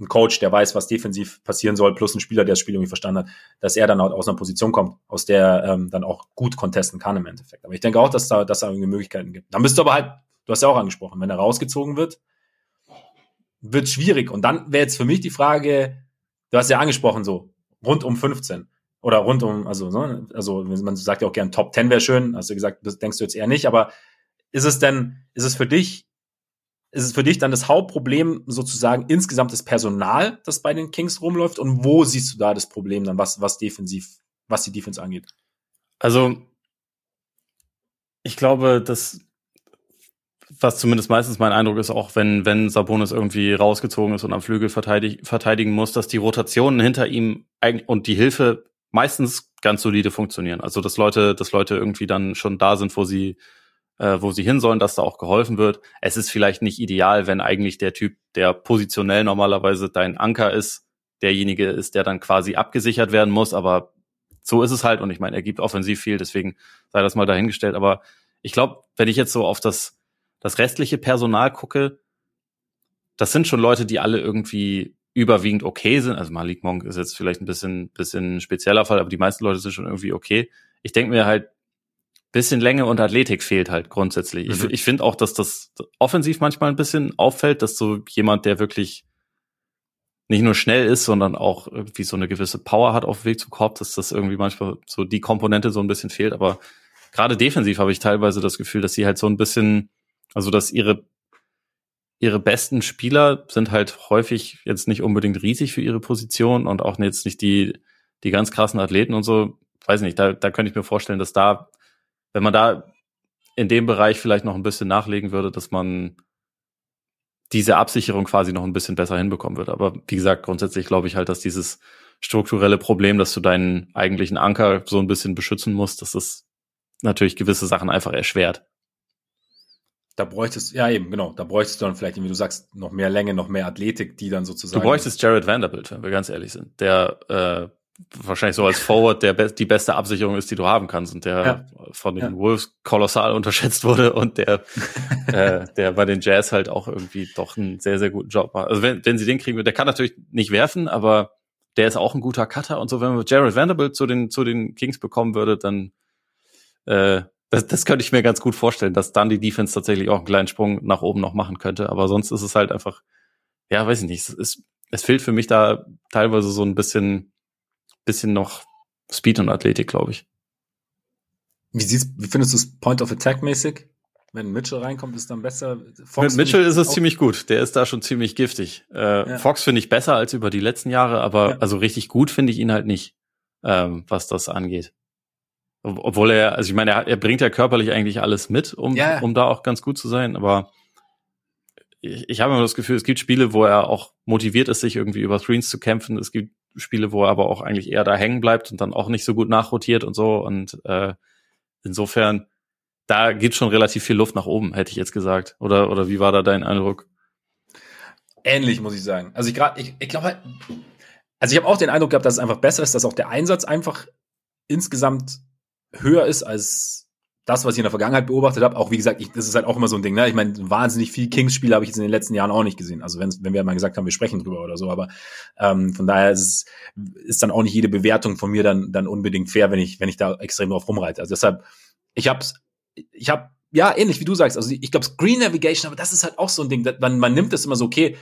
S1: ein Coach, der weiß, was defensiv passieren soll, plus ein Spieler, der das Spiel irgendwie verstanden hat, dass er dann halt aus einer Position kommt, aus der ähm, dann auch gut contesten kann im Endeffekt. Aber ich denke auch, dass da, dass da irgendwie Möglichkeiten gibt. Dann bist du aber halt, du hast ja auch angesprochen, wenn er rausgezogen wird, wird schwierig. Und dann wäre jetzt für mich die Frage, du hast ja angesprochen, so rund um 15 oder rund um, also, ne, also man sagt ja auch gern Top 10 wäre schön, hast du gesagt, das denkst du jetzt eher nicht, aber ist es denn, ist es für dich, ist es für dich dann das Hauptproblem sozusagen insgesamt das Personal, das bei den Kings rumläuft? Und wo siehst du da das Problem dann, was, was defensiv, was die Defense angeht?
S2: Also, ich glaube, dass was zumindest meistens mein Eindruck ist, auch wenn, wenn Sabonis irgendwie rausgezogen ist und am Flügel verteidig, verteidigen muss, dass die Rotationen hinter ihm und die Hilfe meistens ganz solide funktionieren. Also dass Leute, dass Leute irgendwie dann schon da sind, wo sie, äh, wo sie hin sollen, dass da auch geholfen wird. Es ist vielleicht nicht ideal, wenn eigentlich der Typ, der positionell normalerweise dein Anker ist, derjenige ist, der dann quasi abgesichert werden muss, aber so ist es halt. Und ich meine, er gibt offensiv viel, deswegen sei das mal dahingestellt. Aber ich glaube, wenn ich jetzt so auf das, das restliche Personal gucke, das sind schon Leute, die alle irgendwie überwiegend okay sind. Also Malik Monk ist jetzt vielleicht ein bisschen, bisschen spezieller Fall, aber die meisten Leute sind schon irgendwie okay. Ich denke mir halt, bisschen Länge und Athletik fehlt halt grundsätzlich. Mhm. Ich, ich finde auch, dass das offensiv manchmal ein bisschen auffällt, dass so jemand, der wirklich nicht nur schnell ist, sondern auch irgendwie so eine gewisse Power hat auf dem Weg zum Korb, dass das irgendwie manchmal so die Komponente so ein bisschen fehlt. Aber gerade defensiv habe ich teilweise das Gefühl, dass sie halt so ein bisschen, also dass ihre ihre besten Spieler sind halt häufig jetzt nicht unbedingt riesig für ihre Position und auch jetzt nicht die, die ganz krassen Athleten und so. Weiß nicht, da, da könnte ich mir vorstellen, dass da, wenn man da in dem Bereich vielleicht noch ein bisschen nachlegen würde, dass man diese Absicherung quasi noch ein bisschen besser hinbekommen würde. Aber wie gesagt, grundsätzlich glaube ich halt, dass dieses strukturelle Problem, dass du deinen eigentlichen Anker so ein bisschen beschützen musst, dass das natürlich gewisse Sachen einfach erschwert.
S1: Da bräuchtest, ja eben, genau, da bräuchtest du dann vielleicht, wie du sagst, noch mehr Länge, noch mehr Athletik, die dann sozusagen.
S2: Du bräuchtest Jared Vanderbilt, wenn wir ganz ehrlich sind, der äh, wahrscheinlich so als Forward der be die beste Absicherung ist, die du haben kannst und der ja. von den ja. Wolves kolossal unterschätzt wurde und der, äh, der bei den Jazz halt auch irgendwie doch einen sehr, sehr guten Job macht. Also wenn, wenn sie den kriegen, der kann natürlich nicht werfen, aber der ist auch ein guter Cutter und so. Wenn man Jared Vanderbilt zu den, zu den Kings bekommen würde, dann äh, das, das könnte ich mir ganz gut vorstellen, dass dann die Defense tatsächlich auch einen kleinen Sprung nach oben noch machen könnte. Aber sonst ist es halt einfach, ja, weiß ich nicht. Es, ist, es fehlt für mich da teilweise so ein bisschen, bisschen noch Speed und Athletik, glaube ich.
S1: Wie siehst, wie findest du es Point of Attack mäßig? Wenn Mitchell reinkommt, ist dann besser.
S2: Fox Mit Mitchell ist es ziemlich gut. Der ist da schon ziemlich giftig. Äh, ja. Fox finde ich besser als über die letzten Jahre, aber ja. also richtig gut finde ich ihn halt nicht, ähm, was das angeht. Obwohl er, also ich meine, er, er bringt ja körperlich eigentlich alles mit, um, ja. um da auch ganz gut zu sein, aber ich, ich habe immer das Gefühl, es gibt Spiele, wo er auch motiviert ist, sich irgendwie über Screens zu kämpfen. Es gibt Spiele, wo er aber auch eigentlich eher da hängen bleibt und dann auch nicht so gut nachrotiert und so. Und äh, insofern, da gibt schon relativ viel Luft nach oben, hätte ich jetzt gesagt. Oder, oder wie war da dein Eindruck?
S1: Ähnlich, muss ich sagen. Also ich gerade, ich, ich glaube halt, also ich habe auch den Eindruck gehabt, dass es einfach besser ist, dass auch der Einsatz einfach insgesamt höher ist als das, was ich in der Vergangenheit beobachtet habe. Auch wie gesagt, ich, das ist halt auch immer so ein Ding. Ne? Ich meine, wahnsinnig viel Kings-Spiele habe ich jetzt in den letzten Jahren auch nicht gesehen. Also wenn, wenn wir mal gesagt haben, wir sprechen drüber oder so. Aber ähm, von daher ist, es, ist dann auch nicht jede Bewertung von mir dann, dann unbedingt fair, wenn ich, wenn ich da extrem drauf rumreite. Also deshalb, ich habe ich habe ja, ähnlich wie du sagst. Also ich glaube, Screen Navigation, aber das ist halt auch so ein Ding. Man, man nimmt das immer so, okay,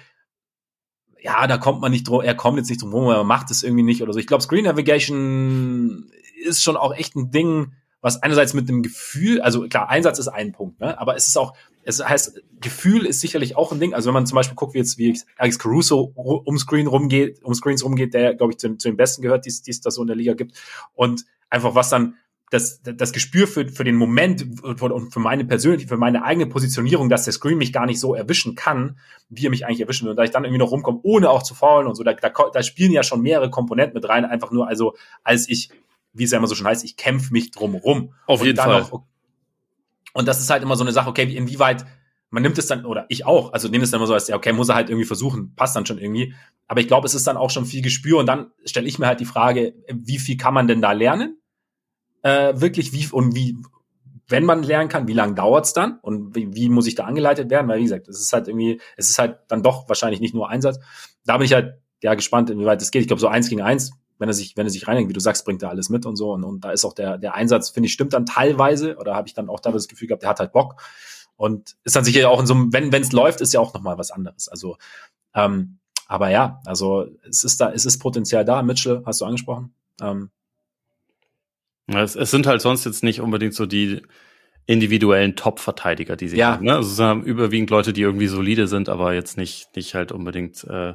S1: ja, da kommt man nicht drum, er kommt jetzt nicht drum rum, er macht es irgendwie nicht oder so. Ich glaube, Screen Navigation ist schon auch echt ein Ding, was einerseits mit dem Gefühl, also klar, Einsatz ist ein Punkt, ne? aber es ist auch, es heißt, Gefühl ist sicherlich auch ein Ding. Also wenn man zum Beispiel guckt, wie jetzt wie Alex Caruso um Screen rumgeht, um Screens rumgeht, der, glaube ich, zu, zu, den Besten gehört, die es da so in der Liga gibt. Und einfach was dann das, das Gespür für, für den Moment und für meine persönliche, für meine eigene Positionierung, dass der Screen mich gar nicht so erwischen kann, wie er mich eigentlich erwischen will. Und da ich dann irgendwie noch rumkomme, ohne auch zu faulen und so, da, da, da spielen ja schon mehrere Komponenten mit rein, einfach nur, also als ich wie es ja immer so schon heißt, ich kämpfe mich drum rum.
S2: Auf jeden Fall. Auch,
S1: und das ist halt immer so eine Sache, okay, inwieweit, man nimmt es dann, oder ich auch, also nehme es dann immer so als, ja, okay, muss er halt irgendwie versuchen, passt dann schon irgendwie. Aber ich glaube, es ist dann auch schon viel Gespür und dann stelle ich mir halt die Frage, wie viel kann man denn da lernen? Äh, wirklich, wie und wie, wenn man lernen kann, wie lange dauert's dann und wie, wie muss ich da angeleitet werden? Weil wie gesagt, es ist halt irgendwie, es ist halt dann doch wahrscheinlich nicht nur Einsatz. Da bin ich halt ja gespannt, inwieweit es geht. Ich glaube, so eins gegen eins wenn er sich, wenn er sich reinhängt, wie du sagst, bringt er alles mit und so. Und, und da ist auch der, der Einsatz, finde ich, stimmt dann teilweise, oder habe ich dann auch da das Gefühl gehabt, der hat halt Bock. Und ist dann sicher auch in so einem, wenn es läuft, ist ja auch nochmal was anderes. Also, ähm, aber ja, also es ist da, es ist Potenzial da. Mitchell, hast du angesprochen. Ähm,
S2: es, es sind halt sonst jetzt nicht unbedingt so die individuellen Top-Verteidiger, die sie ja. haben. Ne? Also es sind überwiegend Leute, die irgendwie solide sind, aber jetzt nicht, nicht halt unbedingt äh,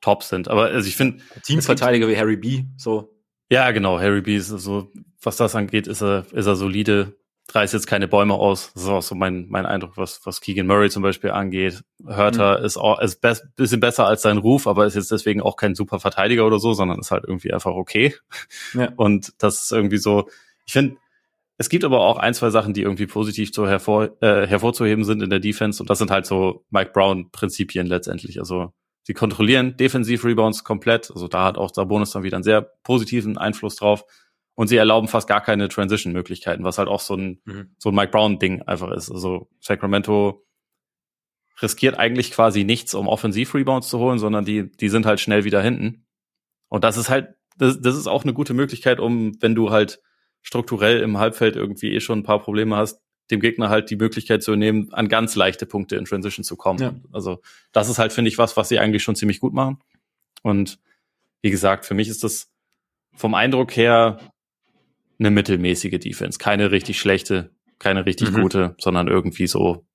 S2: top sind. Aber also ich finde.
S1: Teamverteidiger wie Harry B. So.
S2: Ja, genau. Harry B. ist so, was das angeht, ist er, ist er solide. Reißt jetzt keine Bäume aus. Das ist auch so mein, mein Eindruck, was, was Keegan Murray zum Beispiel angeht. Hörter mhm. ist auch, ist be bisschen besser als sein Ruf, aber ist jetzt deswegen auch kein super Verteidiger oder so, sondern ist halt irgendwie einfach okay. Ja. Und das ist irgendwie so, ich finde, es gibt aber auch ein, zwei Sachen, die irgendwie positiv zu hervor, äh, hervorzuheben sind in der Defense. Und das sind halt so Mike Brown-Prinzipien letztendlich. Also Sie kontrollieren Defensiv-Rebounds komplett. Also da hat auch Sabonis dann wieder einen sehr positiven Einfluss drauf. Und sie erlauben fast gar keine Transition-Möglichkeiten, was halt auch so ein, mhm. so ein Mike Brown-Ding einfach ist. Also Sacramento riskiert eigentlich quasi nichts, um Offensiv-Rebounds zu holen, sondern die, die sind halt schnell wieder hinten. Und das ist halt, das, das ist auch eine gute Möglichkeit, um, wenn du halt strukturell im Halbfeld irgendwie eh schon ein paar Probleme hast, dem Gegner halt die Möglichkeit zu nehmen, an ganz leichte Punkte in Transition zu kommen. Ja. Also das ist halt, finde ich, was, was sie eigentlich schon ziemlich gut machen. Und wie gesagt, für mich ist das vom Eindruck her eine mittelmäßige Defense. Keine richtig schlechte, keine richtig mhm. gute, sondern irgendwie so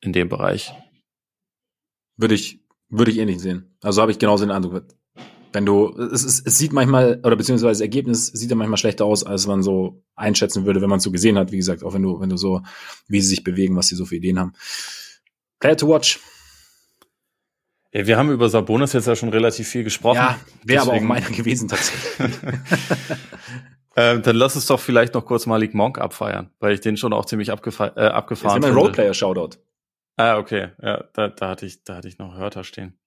S2: in dem Bereich.
S1: Würde ich, würde ich ähnlich sehen. Also habe ich genauso den Eindruck. Wenn du, es, es, es sieht manchmal, oder beziehungsweise das Ergebnis sieht ja manchmal schlechter aus, als man so einschätzen würde, wenn man es so gesehen hat. Wie gesagt, auch wenn du, wenn du so, wie sie sich bewegen, was sie so für Ideen haben. Player to watch.
S2: Ja, wir haben über Sabonis jetzt ja schon relativ viel gesprochen. Ja,
S1: wäre aber auch meiner gewesen tatsächlich.
S2: ähm, dann lass uns doch vielleicht noch kurz Malik Monk abfeiern, weil ich den schon auch ziemlich abgefa äh, abgefahren
S1: habe. Das ist mein Roleplayer-Shoutout.
S2: Ah, okay. Ja, da, da hatte ich, da hatte ich noch Hörter stehen.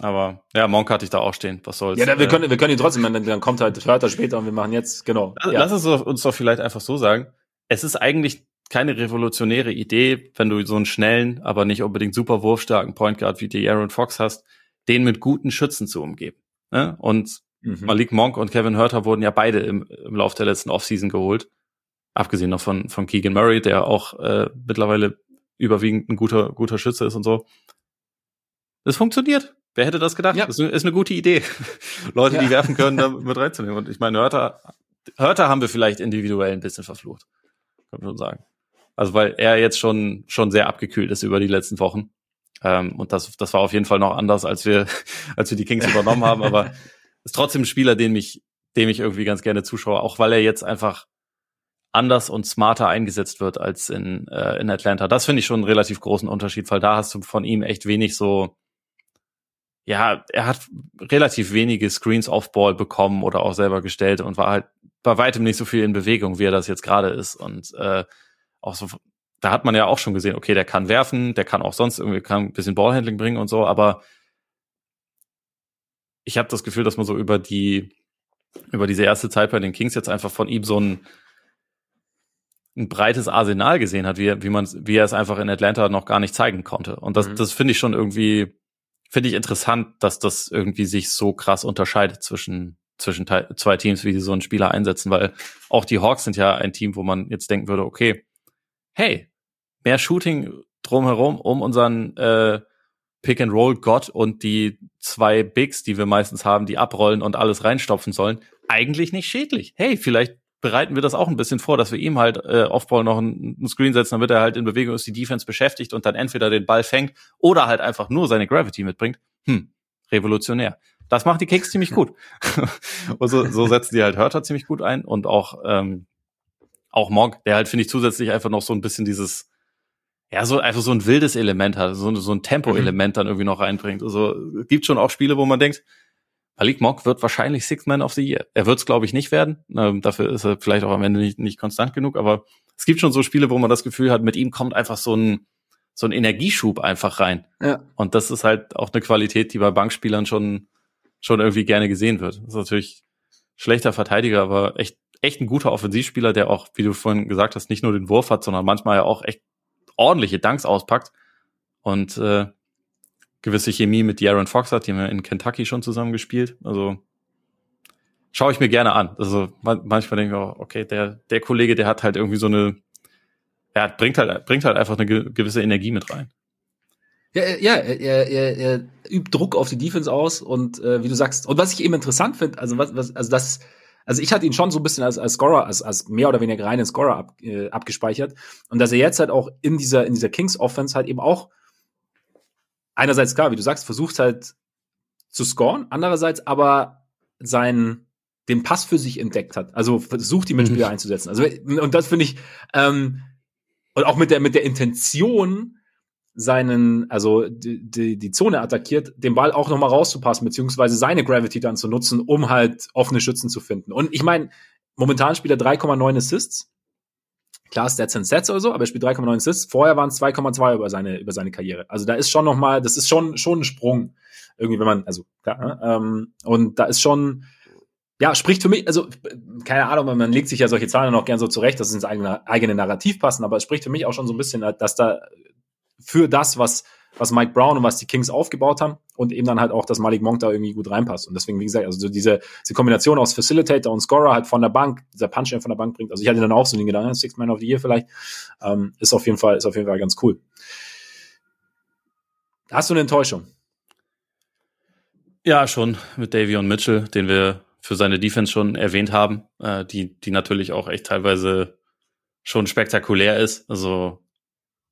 S2: Aber ja, Monk hatte ich da auch stehen. Was soll's?
S1: Ja, da, wir können, wir können ihn trotzdem, dann, dann kommt halt Hörter später und wir machen jetzt, genau.
S2: Lass, ja. lass es uns doch vielleicht einfach so sagen. Es ist eigentlich keine revolutionäre Idee, wenn du so einen schnellen, aber nicht unbedingt super wurfstarken Point Guard wie die Aaron Fox hast, den mit guten Schützen zu umgeben. Ne? Und mhm. Malik Monk und Kevin Hörter wurden ja beide im, im Lauf der letzten Offseason geholt. Abgesehen noch von, von Keegan Murray, der auch äh, mittlerweile überwiegend ein guter, guter Schütze ist und so. Es funktioniert. Wer hätte das gedacht? Ja. Das ist eine gute Idee. Leute, ja. die werfen können, da mit reinzunehmen. Und ich meine, Hörter, Hörter haben wir vielleicht individuell ein bisschen verflucht. Kann man schon sagen. Also, weil er jetzt schon, schon sehr abgekühlt ist über die letzten Wochen. Ähm, und das, das war auf jeden Fall noch anders, als wir, als wir die Kings übernommen haben. Aber ist trotzdem ein Spieler, den mich, dem ich irgendwie ganz gerne zuschaue, auch weil er jetzt einfach anders und smarter eingesetzt wird als in, äh, in Atlanta. Das finde ich schon einen relativ großen Unterschied, weil da hast du von ihm echt wenig so, ja, er hat relativ wenige Screens off Ball bekommen oder auch selber gestellt und war halt bei weitem nicht so viel in Bewegung, wie er das jetzt gerade ist. Und äh, auch so, da hat man ja auch schon gesehen, okay, der kann werfen, der kann auch sonst irgendwie kann ein bisschen Ballhandling bringen und so, aber ich habe das Gefühl, dass man so über die über diese erste Zeit bei den Kings jetzt einfach von ihm so ein ein breites Arsenal gesehen hat, wie, wie man, wie er es einfach in Atlanta noch gar nicht zeigen konnte. Und das, mhm. das finde ich schon irgendwie, finde ich interessant, dass das irgendwie sich so krass unterscheidet zwischen, zwischen zwei Teams, wie sie so einen Spieler einsetzen, weil auch die Hawks sind ja ein Team, wo man jetzt denken würde, okay, hey, mehr Shooting drumherum um unseren äh, Pick and Roll Gott und die zwei Bigs, die wir meistens haben, die abrollen und alles reinstopfen sollen, eigentlich nicht schädlich. Hey, vielleicht bereiten wir das auch ein bisschen vor, dass wir ihm halt äh, Offball noch einen, einen Screen setzen, damit er halt in Bewegung ist, die Defense beschäftigt und dann entweder den Ball fängt oder halt einfach nur seine Gravity mitbringt. Hm, revolutionär. Das macht die Kicks ziemlich gut. und so, so setzen die halt Hörter ziemlich gut ein und auch ähm, auch Monk, der halt finde ich zusätzlich einfach noch so ein bisschen dieses ja, so einfach so ein wildes Element hat, so, so ein Tempo-Element mhm. dann irgendwie noch reinbringt. Also gibt schon auch Spiele, wo man denkt, Malik Mock wird wahrscheinlich Sixth Man of the Year. Er wird es, glaube ich, nicht werden. Ähm, dafür ist er vielleicht auch am Ende nicht, nicht konstant genug. Aber es gibt schon so Spiele, wo man das Gefühl hat, mit ihm kommt einfach so ein, so ein Energieschub einfach rein. Ja. Und das ist halt auch eine Qualität, die bei Bankspielern schon, schon irgendwie gerne gesehen wird. Das ist natürlich schlechter Verteidiger, aber echt, echt ein guter Offensivspieler, der auch, wie du vorhin gesagt hast, nicht nur den Wurf hat, sondern manchmal ja auch echt ordentliche Danks auspackt. Und äh, gewisse Chemie mit Darren Fox hat, die haben wir in Kentucky schon zusammen gespielt. Also schaue ich mir gerne an. Also manchmal denke ich auch, okay, der, der Kollege, der hat halt irgendwie so eine, er bringt halt, bringt halt einfach eine gewisse Energie mit rein.
S1: Ja, ja er, er, er übt Druck auf die Defense aus und äh, wie du sagst, und was ich eben interessant finde, also was, was, also das, also ich hatte ihn schon so ein bisschen als, als Scorer, als, als mehr oder weniger reinen Scorer ab, äh, abgespeichert. Und dass er jetzt halt auch in dieser, in dieser Kings Offense halt eben auch einerseits klar, wie du sagst, versucht halt zu scoren, andererseits aber seinen den Pass für sich entdeckt hat. Also versucht die Mitspieler mhm. einzusetzen. Also und das finde ich ähm, und auch mit der mit der Intention seinen, also die, die, die Zone attackiert, den Ball auch noch mal rauszupassen, beziehungsweise seine Gravity dann zu nutzen, um halt offene Schützen zu finden. Und ich meine, momentan spielt er 3,9 Assists. Klar, Stats and Sets oder so, aber er spielt 3,9 Assists. Vorher waren es 2,2 über seine, über seine Karriere. Also da ist schon noch mal, das ist schon, schon ein Sprung. Irgendwie, wenn man, also klar, ne? ähm, und da ist schon, ja, spricht für mich, also keine Ahnung, man legt sich ja solche Zahlen auch gern so zurecht, dass es ins eigene, eigene Narrativ passen, aber es spricht für mich auch schon so ein bisschen, dass da für das, was, was Mike Brown und was die Kings aufgebaut haben und eben dann halt auch, dass Malik Monk da irgendwie gut reinpasst. Und deswegen, wie gesagt, also so diese, diese Kombination aus Facilitator und Scorer halt von der Bank, dieser Punch, der von der Bank bringt. Also ich hatte dann auch so den Gedanken, Six Man of the Year vielleicht, ähm, ist auf jeden Fall, ist auf jeden Fall ganz cool. Hast du eine Enttäuschung?
S2: Ja, schon mit Davion Mitchell, den wir für seine Defense schon erwähnt haben, äh, die, die natürlich auch echt teilweise schon spektakulär ist. Also,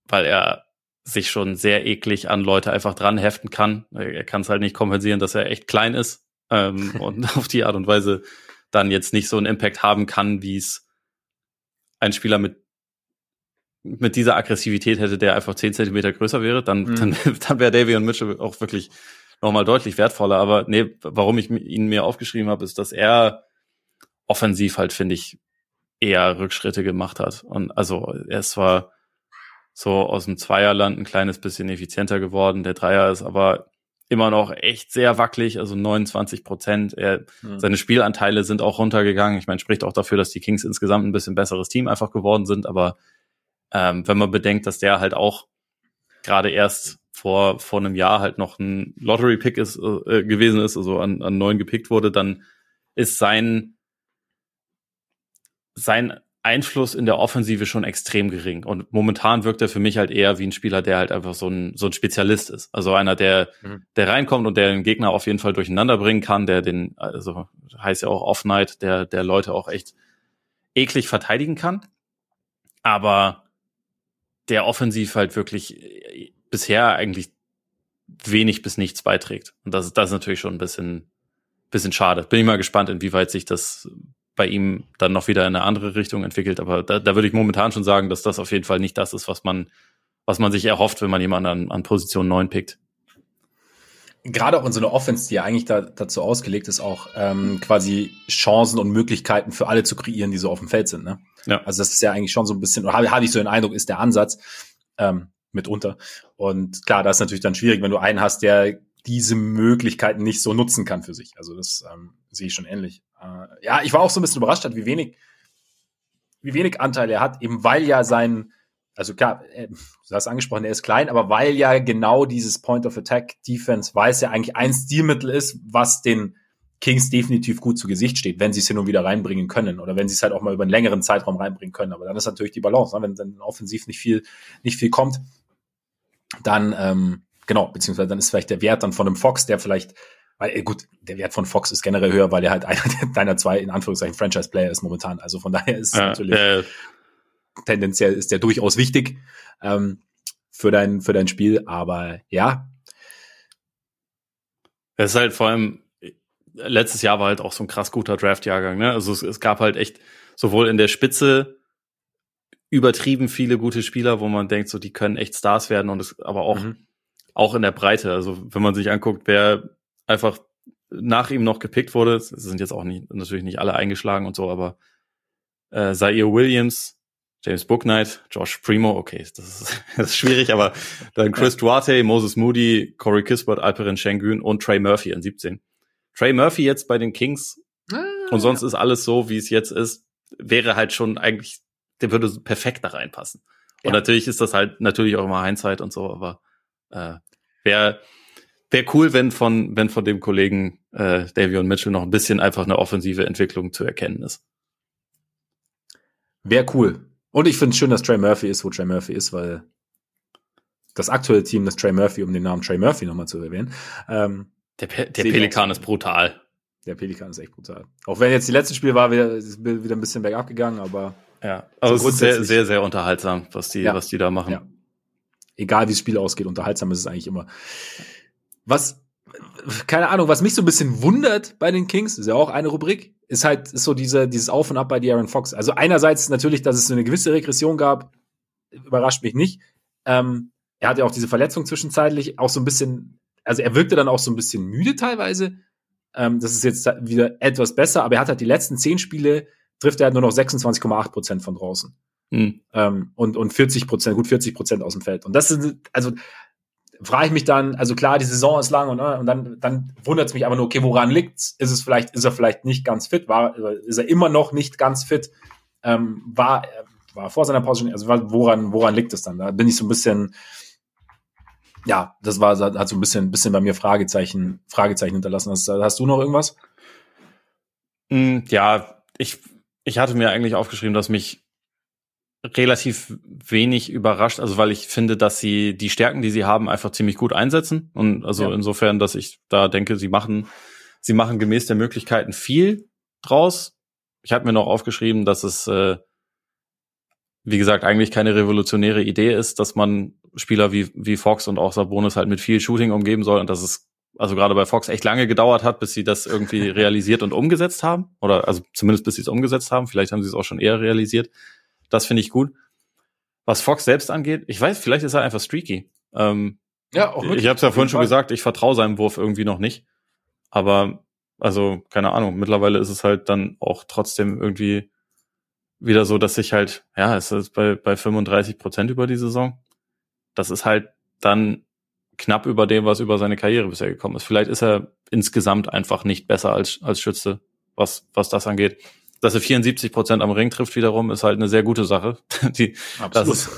S2: weil er sich schon sehr eklig an Leute einfach dran heften kann. Er kann es halt nicht kompensieren, dass er echt klein ist ähm, und auf die Art und Weise dann jetzt nicht so einen Impact haben kann, wie es ein Spieler mit mit dieser Aggressivität hätte, der einfach zehn Zentimeter größer wäre, dann, mhm. dann, dann wäre Davion Mitchell auch wirklich nochmal deutlich wertvoller. Aber nee, warum ich ihn mir aufgeschrieben habe, ist, dass er offensiv halt, finde ich, eher Rückschritte gemacht hat. Und also er ist zwar so aus dem Zweierland ein kleines bisschen effizienter geworden. Der Dreier ist aber immer noch echt sehr wackelig, also 29 Prozent. Er, mhm. Seine Spielanteile sind auch runtergegangen. Ich meine, spricht auch dafür, dass die Kings insgesamt ein bisschen besseres Team einfach geworden sind. Aber ähm, wenn man bedenkt, dass der halt auch gerade erst vor, vor einem Jahr halt noch ein Lottery-Pick ist, äh, gewesen ist, also an, an neun gepickt wurde, dann ist sein, sein Einfluss in der Offensive schon extrem gering. Und momentan wirkt er für mich halt eher wie ein Spieler, der halt einfach so ein, so ein Spezialist ist. Also einer, der, mhm. der reinkommt und der den Gegner auf jeden Fall durcheinander bringen kann, der den, also heißt ja auch Off-Night, der, der Leute auch echt eklig verteidigen kann. Aber der offensiv halt wirklich bisher eigentlich wenig bis nichts beiträgt. Und das, das ist natürlich schon ein bisschen, bisschen schade. Bin ich mal gespannt, inwieweit sich das bei ihm dann noch wieder in eine andere Richtung entwickelt. Aber da, da würde ich momentan schon sagen, dass das auf jeden Fall nicht das ist, was man, was man sich erhofft, wenn man jemanden an, an Position 9 pickt.
S1: Gerade auch in so einer Offense, die ja eigentlich da, dazu ausgelegt ist, auch ähm, quasi Chancen und Möglichkeiten für alle zu kreieren, die so auf dem Feld sind. Ne? Ja. Also das ist ja eigentlich schon so ein bisschen, oder habe hab ich so den Eindruck, ist der Ansatz. Ähm, mitunter. Und klar, das ist natürlich dann schwierig, wenn du einen hast, der diese Möglichkeiten nicht so nutzen kann für sich. Also das ähm, sehe ich schon ähnlich. Äh, ja, ich war auch so ein bisschen überrascht, hat, wie wenig, wie wenig Anteil er hat, eben weil ja sein, also klar, äh, du hast angesprochen, er ist klein, aber weil ja genau dieses Point of Attack Defense, weil es ja eigentlich ein Stilmittel ist, was den Kings definitiv gut zu Gesicht steht, wenn sie es hin und wieder reinbringen können oder wenn sie es halt auch mal über einen längeren Zeitraum reinbringen können. Aber dann ist natürlich die Balance, ne? wenn dann offensiv nicht viel, nicht viel kommt, dann, ähm, genau, beziehungsweise dann ist vielleicht der Wert dann von einem Fox, der vielleicht, weil, äh, gut, der Wert von Fox ist generell höher, weil er halt einer deiner zwei, in Anführungszeichen, Franchise-Player ist momentan. Also von daher ist ja, natürlich, äh, tendenziell ist der durchaus wichtig, ähm, für dein, für dein Spiel, aber ja.
S2: Es ist halt vor allem, letztes Jahr war halt auch so ein krass guter Draft-Jahrgang, ne? Also es, es gab halt echt sowohl in der Spitze übertrieben viele gute Spieler, wo man denkt, so die können echt Stars werden und es aber auch mhm. Auch in der Breite. Also wenn man sich anguckt, wer einfach nach ihm noch gepickt wurde, es sind jetzt auch nicht natürlich nicht alle eingeschlagen und so, aber äh, Zaire Williams, James Booknight, Josh Primo, okay, das ist, das ist schwierig, aber dann Chris Duarte, Moses Moody, Corey Kispert, Alperen Schengen und Trey Murphy in 17. Trey Murphy jetzt bei den Kings ah, und sonst ja. ist alles so, wie es jetzt ist, wäre halt schon eigentlich der würde perfekt da reinpassen. Und ja. natürlich ist das halt natürlich auch immer Hindsight und so, aber äh, wäre wär cool, wenn von, wenn von dem Kollegen äh, Davion Mitchell noch ein bisschen einfach eine offensive Entwicklung zu erkennen ist.
S1: Wäre cool. Und ich finde es schön, dass Trey Murphy ist, wo Trey Murphy ist, weil das aktuelle Team, das Trey Murphy, um den Namen Trey Murphy nochmal zu erwähnen. Ähm,
S2: der, Pe der Pelikan ist brutal.
S1: Der Pelikan ist echt brutal. Auch wenn jetzt die letzte Spiel war, wieder, wieder ein bisschen bergab gegangen, aber
S2: ja, also so es ist sehr, sehr, sehr unterhaltsam, was die, ja. was die da machen. Ja.
S1: Egal wie das Spiel ausgeht, unterhaltsam ist es eigentlich immer. Was, keine Ahnung, was mich so ein bisschen wundert bei den Kings, ist ja auch eine Rubrik, ist halt ist so diese, dieses Auf und Ab bei De'Aaron Fox. Also einerseits natürlich, dass es so eine gewisse Regression gab, überrascht mich nicht. Ähm, er hatte auch diese Verletzung zwischenzeitlich, auch so ein bisschen, also er wirkte dann auch so ein bisschen müde teilweise. Ähm, das ist jetzt wieder etwas besser, aber er hat halt die letzten zehn Spiele trifft er halt nur noch 26,8 Prozent von draußen. Mhm. Ähm, und, und 40 Prozent, gut 40 Prozent aus dem Feld. Und das sind, also, frage ich mich dann, also klar, die Saison ist lang und, äh, und dann, dann wundert es mich aber nur, okay, woran liegt's? Ist es vielleicht, ist er vielleicht nicht ganz fit? War, ist er immer noch nicht ganz fit? Ähm, war, war vor seiner Pause schon, also woran, woran liegt es dann? Da bin ich so ein bisschen, ja, das war, hat so ein bisschen, bisschen bei mir Fragezeichen, Fragezeichen hinterlassen. Hast, hast du noch irgendwas?
S2: Mm, ja, ich, ich hatte mir eigentlich aufgeschrieben, dass mich relativ wenig überrascht, also weil ich finde, dass sie die Stärken, die sie haben, einfach ziemlich gut einsetzen. Und also ja. insofern, dass ich da denke, sie machen, sie machen gemäß der Möglichkeiten viel draus. Ich habe mir noch aufgeschrieben, dass es, äh, wie gesagt, eigentlich keine revolutionäre Idee ist, dass man Spieler wie, wie Fox und auch Sabonis halt mit viel Shooting umgeben soll und dass es also gerade bei Fox echt lange gedauert hat, bis sie das irgendwie realisiert und umgesetzt haben. Oder also zumindest bis sie es umgesetzt haben. Vielleicht haben sie es auch schon eher realisiert. Das finde ich gut. Was Fox selbst angeht, ich weiß, vielleicht ist er einfach streaky. Ähm, ja, auch Ich habe es ja vorhin schon gesagt, ich vertraue seinem Wurf irgendwie noch nicht. Aber, also, keine Ahnung, mittlerweile ist es halt dann auch trotzdem irgendwie wieder so, dass ich halt, ja, es ist bei, bei 35 Prozent über die Saison. Das ist halt dann knapp über dem, was über seine Karriere bisher gekommen ist. Vielleicht ist er insgesamt einfach nicht besser als, als Schütze, was, was das angeht dass er 74 Prozent am Ring trifft wiederum, ist halt eine sehr gute Sache. Die, Absolut. Ist,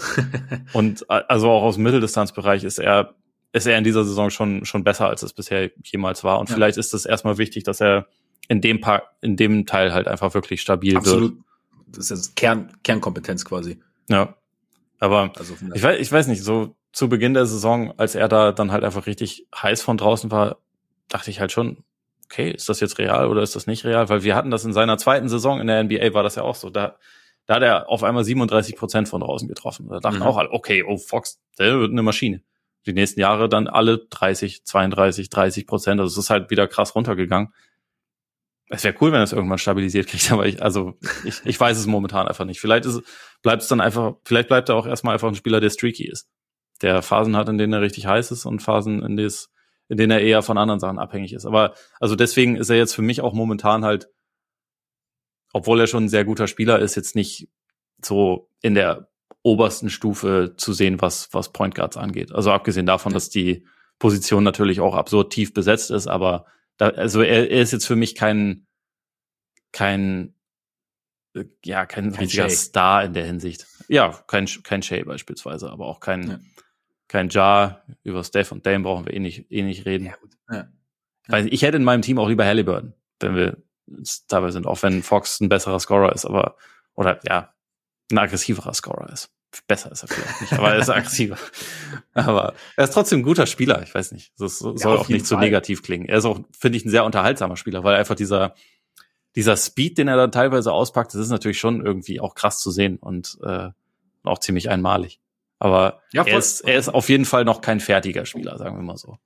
S2: und also auch aus dem Mitteldistanzbereich ist er, ist er in dieser Saison schon, schon besser, als es bisher jemals war. Und ja. vielleicht ist es erstmal wichtig, dass er in dem Paar, in dem Teil halt einfach wirklich stabil Absolut. wird.
S1: Das ist Kern, Kernkompetenz quasi.
S2: Ja. Aber also ich weiß, ich weiß nicht, so zu Beginn der Saison, als er da dann halt einfach richtig heiß von draußen war, dachte ich halt schon, okay, ist das jetzt real oder ist das nicht real? Weil wir hatten das in seiner zweiten Saison in der NBA, war das ja auch so. Da, da hat er auf einmal 37 Prozent von draußen getroffen. Da dachten mhm. auch alle, okay, oh Fox, der wird eine Maschine. Die nächsten Jahre dann alle 30, 32, 30 Prozent. Also es ist halt wieder krass runtergegangen. Es wäre cool, wenn es irgendwann stabilisiert kriegt, aber ich, also ich, ich weiß es momentan einfach nicht. Vielleicht ist, bleibt es dann einfach, vielleicht bleibt er auch erstmal einfach ein Spieler, der streaky ist. Der Phasen hat, in denen er richtig heiß ist und Phasen, in denen es in denen er eher von anderen Sachen abhängig ist. Aber also deswegen ist er jetzt für mich auch momentan halt, obwohl er schon ein sehr guter Spieler ist, jetzt nicht so in der obersten Stufe zu sehen, was, was Point Guards angeht. Also abgesehen davon, dass die Position natürlich auch absurd tief besetzt ist, aber da, also er, er ist jetzt für mich kein, kein, ja, kein, kein richtiger. Star in der Hinsicht. Ja, kein, kein Shay beispielsweise, aber auch kein, ja kein Jar, über Steph und Dame brauchen wir eh nicht, eh nicht reden. Ja, gut. Ja. Weil ich hätte in meinem Team auch lieber Halliburton, wenn wir dabei sind, auch wenn Fox ein besserer Scorer ist, aber, oder ja, ein aggressiverer Scorer ist. Besser ist er vielleicht nicht, aber er ist aggressiver. aber er ist trotzdem ein guter Spieler, ich weiß nicht. Das soll ja, auch nicht Fall. so negativ klingen. Er ist auch, finde ich, ein sehr unterhaltsamer Spieler, weil einfach dieser, dieser Speed, den er dann teilweise auspackt, das ist natürlich schon irgendwie auch krass zu sehen und äh, auch ziemlich einmalig. Aber ja, er, ist, er ist auf jeden Fall noch kein fertiger Spieler, sagen wir mal so.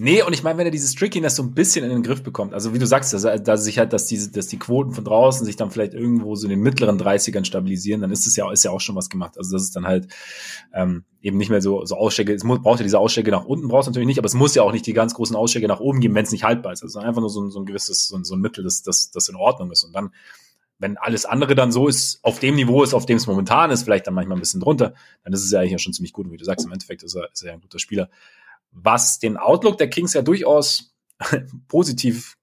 S1: Nee, und ich meine, wenn er dieses Trickiness so ein bisschen in den Griff bekommt, also wie du sagst, dass, dass sich halt, dass diese, dass die Quoten von draußen sich dann vielleicht irgendwo so in den mittleren 30ern stabilisieren, dann ist es ja, ist ja auch schon was gemacht. Also das ist dann halt ähm, eben nicht mehr so, so Ausschläge, es muss, braucht ja diese Ausschläge nach unten, brauchst du natürlich nicht, aber es muss ja auch nicht die ganz großen Ausschläge nach oben geben, wenn es nicht haltbar ist. Also einfach nur so ein, so ein gewisses, so ein, so ein Mittel, das, das, das in Ordnung ist. Und dann wenn alles andere dann so ist, auf dem Niveau ist, auf dem es momentan ist, vielleicht dann manchmal ein bisschen drunter, dann ist es ja eigentlich schon ziemlich gut. Und wie du sagst, im Endeffekt ist er, ist er ja ein guter Spieler. Was den Outlook der Kings ja durchaus positiv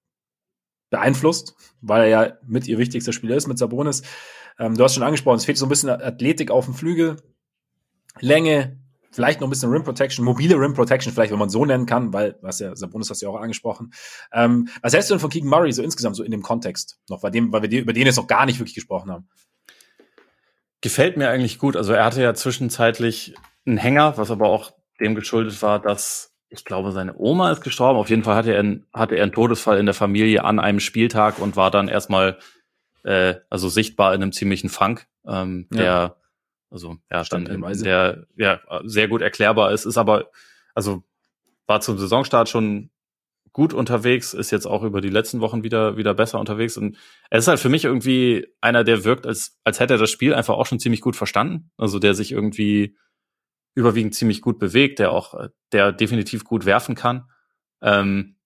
S1: beeinflusst, weil er ja mit ihr wichtigster Spieler ist, mit Sabonis. Ähm, du hast schon angesprochen, es fehlt so ein bisschen Athletik auf dem Flügel, Länge, Vielleicht noch ein bisschen Rim Protection, mobile Rim Protection, vielleicht, wenn man so nennen kann, weil, was ja, Sabonis hast du ja auch angesprochen. Ähm, was hältst du denn von Keegan Murray so insgesamt, so in dem Kontext? Noch bei dem, weil wir über den jetzt noch gar nicht wirklich gesprochen haben.
S2: Gefällt mir eigentlich gut. Also er hatte ja zwischenzeitlich einen Hänger, was aber auch dem geschuldet war, dass ich glaube, seine Oma ist gestorben. Auf jeden Fall hatte er, einen, hatte er einen Todesfall in der Familie an einem Spieltag und war dann erstmal äh, also sichtbar in einem ziemlichen Funk, ähm, ja. der also ja, dann in, der ja sehr gut erklärbar. Ist, ist aber also war zum Saisonstart schon gut unterwegs, ist jetzt auch über die letzten Wochen wieder wieder besser unterwegs. Und er ist halt für mich irgendwie einer, der wirkt, als als hätte er das Spiel einfach auch schon ziemlich gut verstanden, also der sich irgendwie überwiegend ziemlich gut bewegt, der auch der definitiv gut werfen kann. Ähm,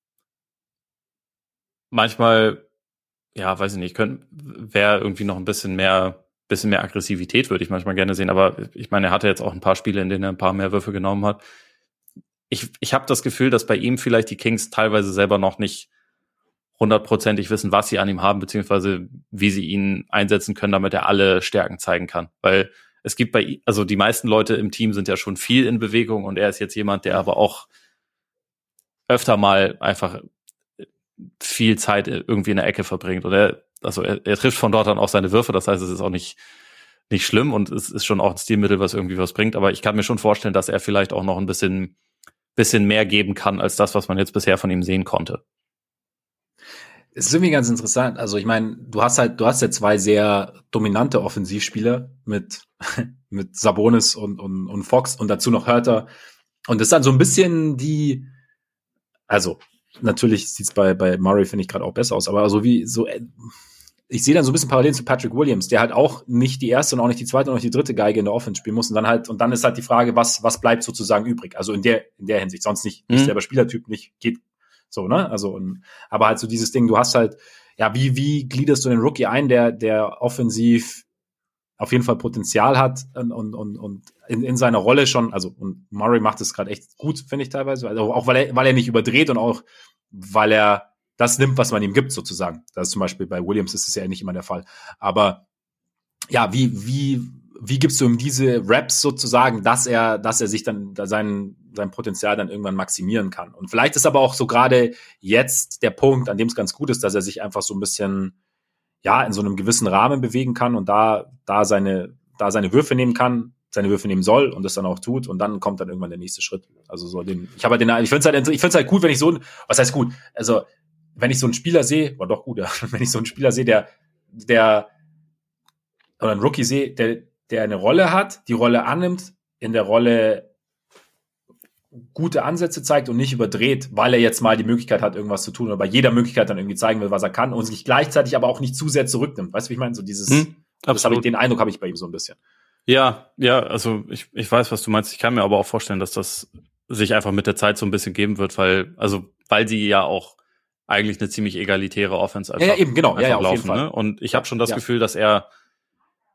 S2: manchmal ja, weiß ich nicht, könnte wäre irgendwie noch ein bisschen mehr bisschen mehr Aggressivität würde ich manchmal gerne sehen. Aber ich meine, er hatte jetzt auch ein paar Spiele, in denen er ein paar mehr Würfe genommen hat. ich, ich habe das Gefühl, dass bei ihm vielleicht die Kings teilweise selber noch nicht hundertprozentig wissen, was sie an ihm haben, beziehungsweise wie sie ihn einsetzen können, damit er alle Stärken zeigen kann. Weil es gibt bei, also die meisten Leute im Team sind ja schon viel in Bewegung und er ist jetzt jemand, der aber auch öfter mal einfach viel Zeit irgendwie in der Ecke verbringt. Und er, also er, er trifft von dort dann auch seine Würfe, das heißt, es ist auch nicht, nicht schlimm und es ist schon auch ein Stilmittel, was irgendwie was bringt. Aber ich kann mir schon vorstellen, dass er vielleicht auch noch ein bisschen, bisschen mehr geben kann als das, was man jetzt bisher von ihm sehen konnte.
S1: Es ist irgendwie ganz interessant. Also ich meine, du hast halt, du hast ja zwei sehr dominante Offensivspieler mit, mit Sabonis und, und, und Fox und dazu noch Hörter. Und das ist dann so ein bisschen die, also natürlich sieht's bei, bei Murray, finde ich, gerade auch besser aus, aber so wie so, ich sehe dann so ein bisschen Parallelen zu Patrick Williams, der halt auch nicht die erste und auch nicht die zweite und auch nicht die dritte Geige in der Offense spielen muss. Und dann halt, und dann ist halt die Frage, was, was bleibt sozusagen übrig? Also in der, in der Hinsicht. Sonst nicht, nicht mhm. selber Spielertyp, nicht, geht so, ne? Also, und, aber halt so dieses Ding, du hast halt, ja, wie, wie gliederst du den Rookie ein, der, der offensiv auf jeden Fall Potenzial hat und, und, und, und in, in seiner Rolle schon, also und Murray macht es gerade echt gut, finde ich teilweise, also auch weil er, weil er nicht überdreht und auch weil er das nimmt, was man ihm gibt, sozusagen. Das ist zum Beispiel bei Williams ist es ja nicht immer der Fall. Aber ja, wie, wie, wie gibst du ihm diese Raps sozusagen, dass er, dass er sich dann sein, sein Potenzial dann irgendwann maximieren kann? Und vielleicht ist aber auch so gerade jetzt der Punkt, an dem es ganz gut ist, dass er sich einfach so ein bisschen, ja, in so einem gewissen Rahmen bewegen kann und da, da seine, da seine Würfe nehmen kann, seine Würfe nehmen soll und das dann auch tut und dann kommt dann irgendwann der nächste Schritt. Also so den, ich habe halt den, ich finde es halt, halt gut, wenn ich so, was heißt gut? Also wenn ich so einen Spieler sehe, war doch gut, ja, wenn ich so einen Spieler sehe, der, der oder einen Rookie sehe, der, der eine Rolle hat, die Rolle annimmt, in der Rolle gute Ansätze zeigt und nicht überdreht, weil er jetzt mal die Möglichkeit hat, irgendwas zu tun oder bei jeder Möglichkeit dann irgendwie zeigen will, was er kann und sich gleichzeitig aber auch nicht zu sehr zurücknimmt. Weißt du, wie ich meine? So dieses, hm, das habe ich, den Eindruck habe ich bei ihm so ein bisschen.
S2: Ja, ja, also ich, ich weiß, was du meinst. Ich kann mir aber auch vorstellen, dass das sich einfach mit der Zeit so ein bisschen geben wird, weil, also, weil sie ja auch eigentlich eine ziemlich egalitäre Offense
S1: einfach, ja, ja eben, genau. ja, ja,
S2: laufen. Auf jeden Fall. Ne? Und ich habe schon das ja. Gefühl, dass er,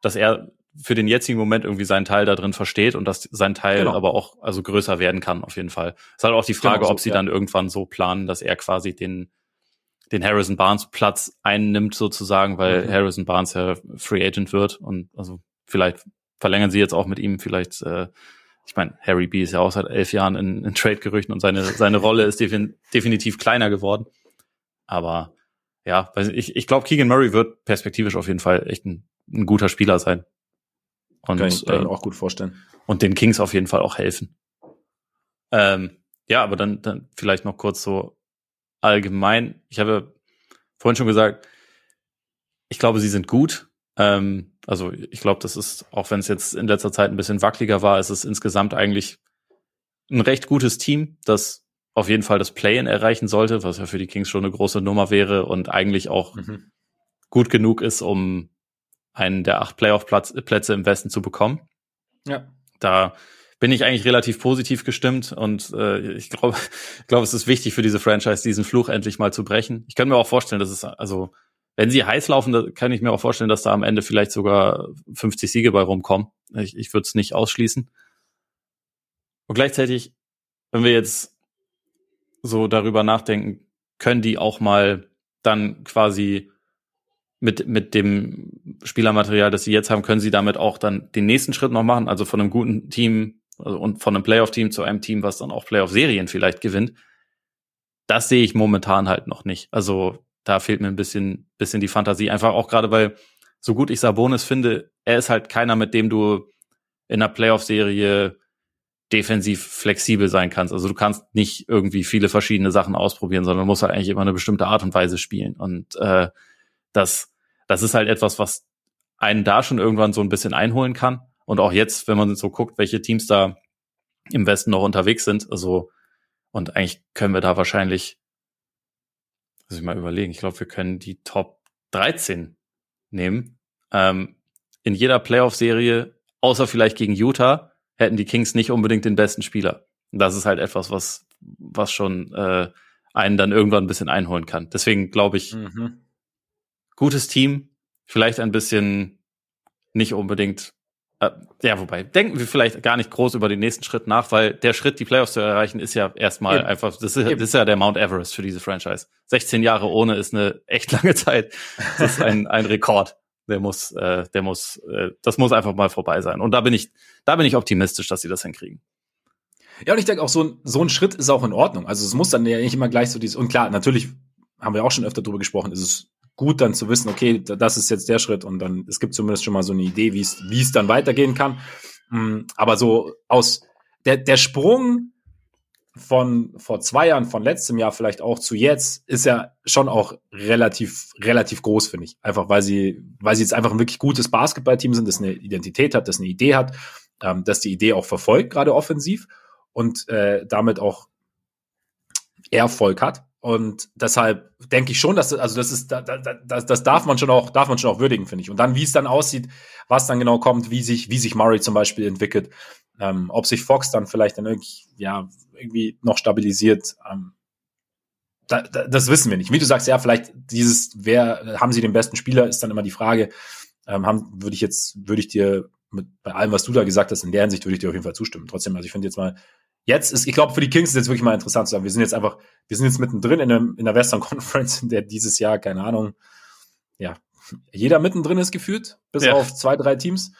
S2: dass er für den jetzigen Moment irgendwie seinen Teil da drin versteht und dass sein Teil genau. aber auch also größer werden kann, auf jeden Fall. Es ist halt auch die Frage, genau so, ob sie ja. dann irgendwann so planen, dass er quasi den, den Harrison Barnes Platz einnimmt sozusagen, weil mhm. Harrison Barnes ja Free Agent wird und also vielleicht verlängern sie jetzt auch mit ihm, vielleicht, äh, ich meine, Harry B ist ja auch seit elf Jahren in, in Trade-Gerüchten und seine, seine Rolle ist defin definitiv kleiner geworden. Aber ja, ich, ich glaube, Keegan Murray wird perspektivisch auf jeden Fall echt ein, ein guter Spieler sein.
S1: Und, kann ich, äh, auch gut vorstellen.
S2: Und den Kings auf jeden Fall auch helfen. Ähm, ja, aber dann, dann vielleicht noch kurz so allgemein. Ich habe vorhin schon gesagt, ich glaube, sie sind gut. Ähm, also ich glaube, das ist, auch wenn es jetzt in letzter Zeit ein bisschen wackeliger war, ist es insgesamt eigentlich ein recht gutes Team, das auf jeden Fall das Play-in erreichen sollte, was ja für die Kings schon eine große Nummer wäre und eigentlich auch mhm. gut genug ist, um einen der acht Playoff-Plätze im Westen zu bekommen. Ja. Da bin ich eigentlich relativ positiv gestimmt und äh, ich glaube, ich glaube, es ist wichtig für diese Franchise, diesen Fluch endlich mal zu brechen. Ich kann mir auch vorstellen, dass es also, wenn sie heiß laufen, da kann ich mir auch vorstellen, dass da am Ende vielleicht sogar 50 Siege bei rumkommen. Ich, ich würde es nicht ausschließen. Und gleichzeitig, wenn wir jetzt so darüber nachdenken, können die auch mal dann quasi mit, mit dem Spielermaterial, das sie jetzt haben, können sie damit auch dann den nächsten Schritt noch machen, also von einem guten Team also und von einem Playoff-Team zu einem Team, was dann auch Playoff-Serien vielleicht gewinnt. Das sehe ich momentan halt noch nicht. Also da fehlt mir ein bisschen, bisschen die Fantasie. Einfach auch gerade, weil so gut ich Sabonis finde, er ist halt keiner, mit dem du in einer Playoff-Serie defensiv flexibel sein kannst. Also du kannst nicht irgendwie viele verschiedene Sachen ausprobieren, sondern musst halt eigentlich immer eine bestimmte Art und Weise spielen. Und äh, das, das ist halt etwas, was einen da schon irgendwann so ein bisschen einholen kann. Und auch jetzt, wenn man so guckt, welche Teams da im Westen noch unterwegs sind, also und eigentlich können wir da wahrscheinlich, muss ich mal überlegen, ich glaube, wir können die Top 13 nehmen. Ähm, in jeder Playoff-Serie, außer vielleicht gegen Utah, hätten die Kings nicht unbedingt den besten Spieler. Und das ist halt etwas, was, was schon äh, einen dann irgendwann ein bisschen einholen kann. Deswegen glaube ich, mhm. gutes Team, vielleicht ein bisschen nicht unbedingt, Äh, ja, wobei, denken wir vielleicht gar nicht groß über den nächsten Schritt nach, weil der Schritt, die Playoffs zu erreichen, ist ja erstmal Eben. einfach, das ist, das ist, ja der Mount Everest für diese Franchise. 16 Jahre ohne ist eine echt lange Zeit. Das ist ein, ein Rekord. Der muss, äh, der muss, äh, das muss einfach mal vorbei sein. Und da bin ich, da bin ich optimistisch, dass sie das hinkriegen.
S1: Ja, und ich denke auch, so ein, so ein Schritt ist auch in Ordnung. Also es muss dann ja nicht immer gleich so dieses, und klar, natürlich haben wir auch schon öfter drüber gesprochen, ist es gut dann zu wissen, okay, das ist jetzt der Schritt und dann, es gibt zumindest schon mal so eine Idee, wie es, wie es dann weitergehen kann. Mm, aber so aus, der, der Sprung von vor zwei Jahren, von letztem Jahr vielleicht auch zu jetzt, ist ja schon auch relativ, relativ groß, finde ich. Einfach weil sie, weil sie jetzt einfach ein wirklich gutes Basketballteam sind, das eine Identität hat, das eine Idee hat, ähm, das die Idee auch verfolgt, gerade offensiv und äh, damit auch Erfolg hat. Und deshalb denke ich schon, dass also das ist das, das darf man schon auch darf man schon auch würdigen, finde ich. Und dann wie es dann aussieht, was dann genau kommt, wie sich wie sich Murray zum Beispiel entwickelt, ähm, ob sich Fox dann vielleicht dann irgendwie ja irgendwie noch stabilisiert. Ähm, da, da, das wissen wir nicht. Wie du sagst, ja, vielleicht dieses, wer haben sie den besten Spieler, ist dann immer die Frage. Ähm, haben, würde ich jetzt, würde ich dir mit bei allem, was du da gesagt hast, in der Hinsicht würde ich dir auf jeden Fall zustimmen. Trotzdem, also ich finde jetzt mal, jetzt ist, ich glaube, für die Kings ist jetzt wirklich mal interessant zu sagen, wir sind jetzt einfach, wir sind jetzt mittendrin in, einem, in der Western Conference, in der dieses Jahr, keine Ahnung, ja, jeder mittendrin ist gefühlt, bis ja. auf zwei, drei Teams.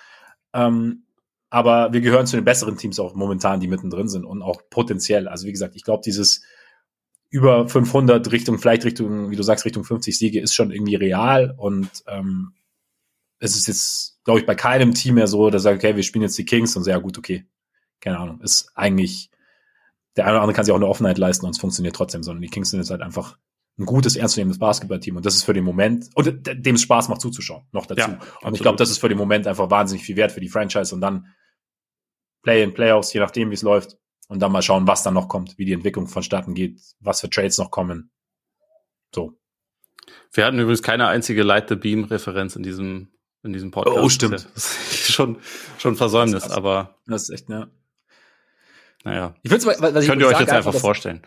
S1: Ähm, aber wir gehören zu den besseren Teams auch momentan, die mittendrin sind und auch potenziell. Also wie gesagt, ich glaube, dieses über 500 Richtung, vielleicht Richtung, wie du sagst, Richtung 50 Siege ist schon irgendwie real und ähm, es ist jetzt, glaube ich, bei keinem Team mehr so, dass sagt, okay, wir spielen jetzt die Kings und sehr gut, okay, keine Ahnung, ist eigentlich der eine oder andere kann sich auch eine Offenheit leisten und es funktioniert trotzdem, sondern die Kings sind jetzt halt einfach ein gutes, ernstzunehmendes Basketballteam und das ist für den Moment, und dem es Spaß macht zuzuschauen, noch dazu. Ja, und ich glaube, das ist für den Moment einfach wahnsinnig viel wert für die Franchise und dann Play in Playoffs, je nachdem, wie es läuft und dann mal schauen, was dann noch kommt, wie die Entwicklung vonstatten geht, was für Trades noch kommen. So.
S2: Wir hatten übrigens keine einzige Light the Beam Referenz in diesem in diesem Podcast.
S1: Oh, stimmt.
S2: Das ist schon schon Versäumnis, das aber
S1: das ist echt, ja.
S2: Naja.
S1: Ich find's, was
S2: ich Könnt ihr euch jetzt einfach vorstellen.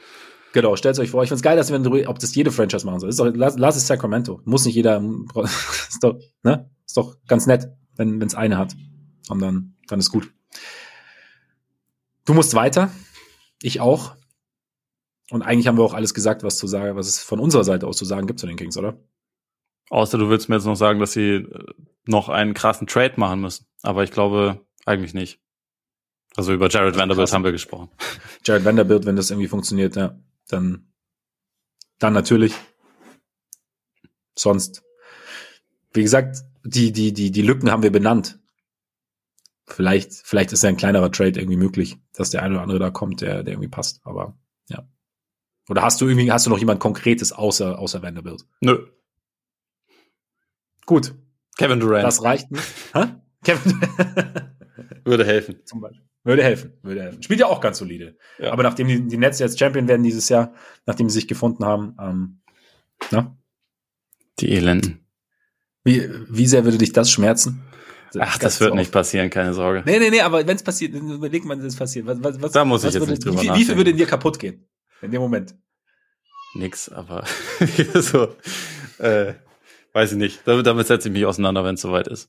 S1: Genau, stellt euch vor. Ich find's geil, dass wir, ob das jede Franchise machen soll. Ist doch, lass, lass es Sacramento. Muss nicht jeder, ist doch, ne? Ist doch ganz nett, wenn es eine hat. Und dann, dann ist gut. Du musst weiter. Ich auch. Und eigentlich haben wir auch alles gesagt, was zu sagen, was es von unserer Seite aus zu sagen gibt zu den Kings, oder?
S2: Außer du willst mir jetzt noch sagen, dass sie äh, noch einen krassen Trade machen müssen. Aber ich glaube eigentlich nicht. Also über Jared Vanderbilt haben wir gesprochen.
S1: Jared Vanderbilt, wenn das irgendwie funktioniert, ja, dann, dann natürlich. Sonst, wie gesagt, die, die, die, die Lücken haben wir benannt. Vielleicht, vielleicht ist ja ein kleinerer Trade irgendwie möglich, dass der eine oder andere da kommt, der, der irgendwie passt. Aber ja. Oder hast du irgendwie, hast du noch jemand Konkretes außer, außer Vanderbilt?
S2: Nö.
S1: Gut.
S2: Kevin Durant.
S1: Das reicht nicht. Hä? Kevin
S2: Würde helfen.
S1: Zum Beispiel. Würde helfen, würde helfen. Spielt ja auch ganz solide. Ja. Aber nachdem die, die Nets jetzt Champion werden dieses Jahr, nachdem sie sich gefunden haben, ähm, na?
S2: Die Elenden.
S1: Wie, wie sehr würde dich das schmerzen?
S2: Ach, das wird nicht passieren, keine Sorge.
S1: Nee, nee, nee, aber wenn es passiert, überlegt man, es passiert. Was, was, was,
S2: da muss ich jetzt würde, nicht drüber
S1: wie, wie viel würde in dir kaputt gehen? In dem Moment?
S2: Nix, aber so, äh, weiß ich nicht. Damit, damit setze ich mich auseinander, wenn es soweit ist.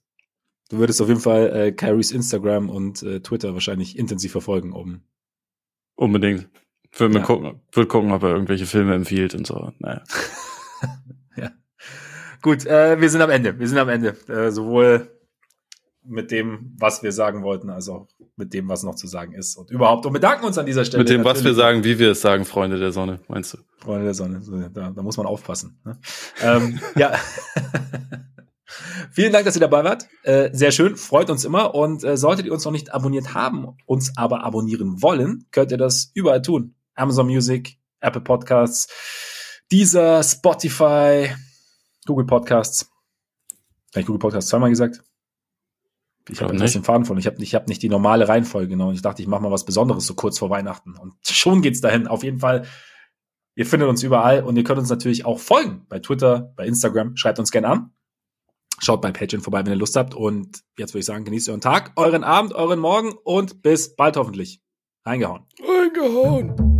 S1: Du würdest auf jeden Fall äh, Kyries Instagram und äh, Twitter wahrscheinlich intensiv verfolgen, um.
S2: Unbedingt. Würde ja. gucken, würde gucken, ob er irgendwelche Filme empfiehlt und so. Naja.
S1: ja. Gut, äh, wir sind am Ende. Wir sind am Ende. Äh, sowohl mit dem, was wir sagen wollten, als auch mit dem, was noch zu sagen ist. Und überhaupt. Und bedanken uns an dieser Stelle.
S2: Mit dem, was wir sagen, wie wir es sagen, Freunde der Sonne, meinst du?
S1: Freunde der Sonne. Da, da muss man aufpassen. Ne? ähm, ja. Vielen Dank, dass ihr dabei wart. Äh, sehr schön, freut uns immer. Und äh, solltet ihr uns noch nicht abonniert haben, uns aber abonnieren wollen, könnt ihr das überall tun. Amazon Music, Apple Podcasts, dieser Spotify, Google Podcasts. Habe ich Google Podcasts zweimal gesagt? Ich habe ein Faden von. Ich habe ich hab nicht die normale Reihenfolge genommen. Ich dachte, ich mache mal was Besonderes so kurz vor Weihnachten. Und schon geht's dahin. Auf jeden Fall, ihr findet uns überall und ihr könnt uns natürlich auch folgen. Bei Twitter, bei Instagram. Schreibt uns gerne an. Schaut bei Patreon vorbei, wenn ihr Lust habt. Und jetzt würde ich sagen, genießt euren Tag, euren Abend, euren Morgen und bis bald hoffentlich. Reingehauen.
S2: Reingehauen.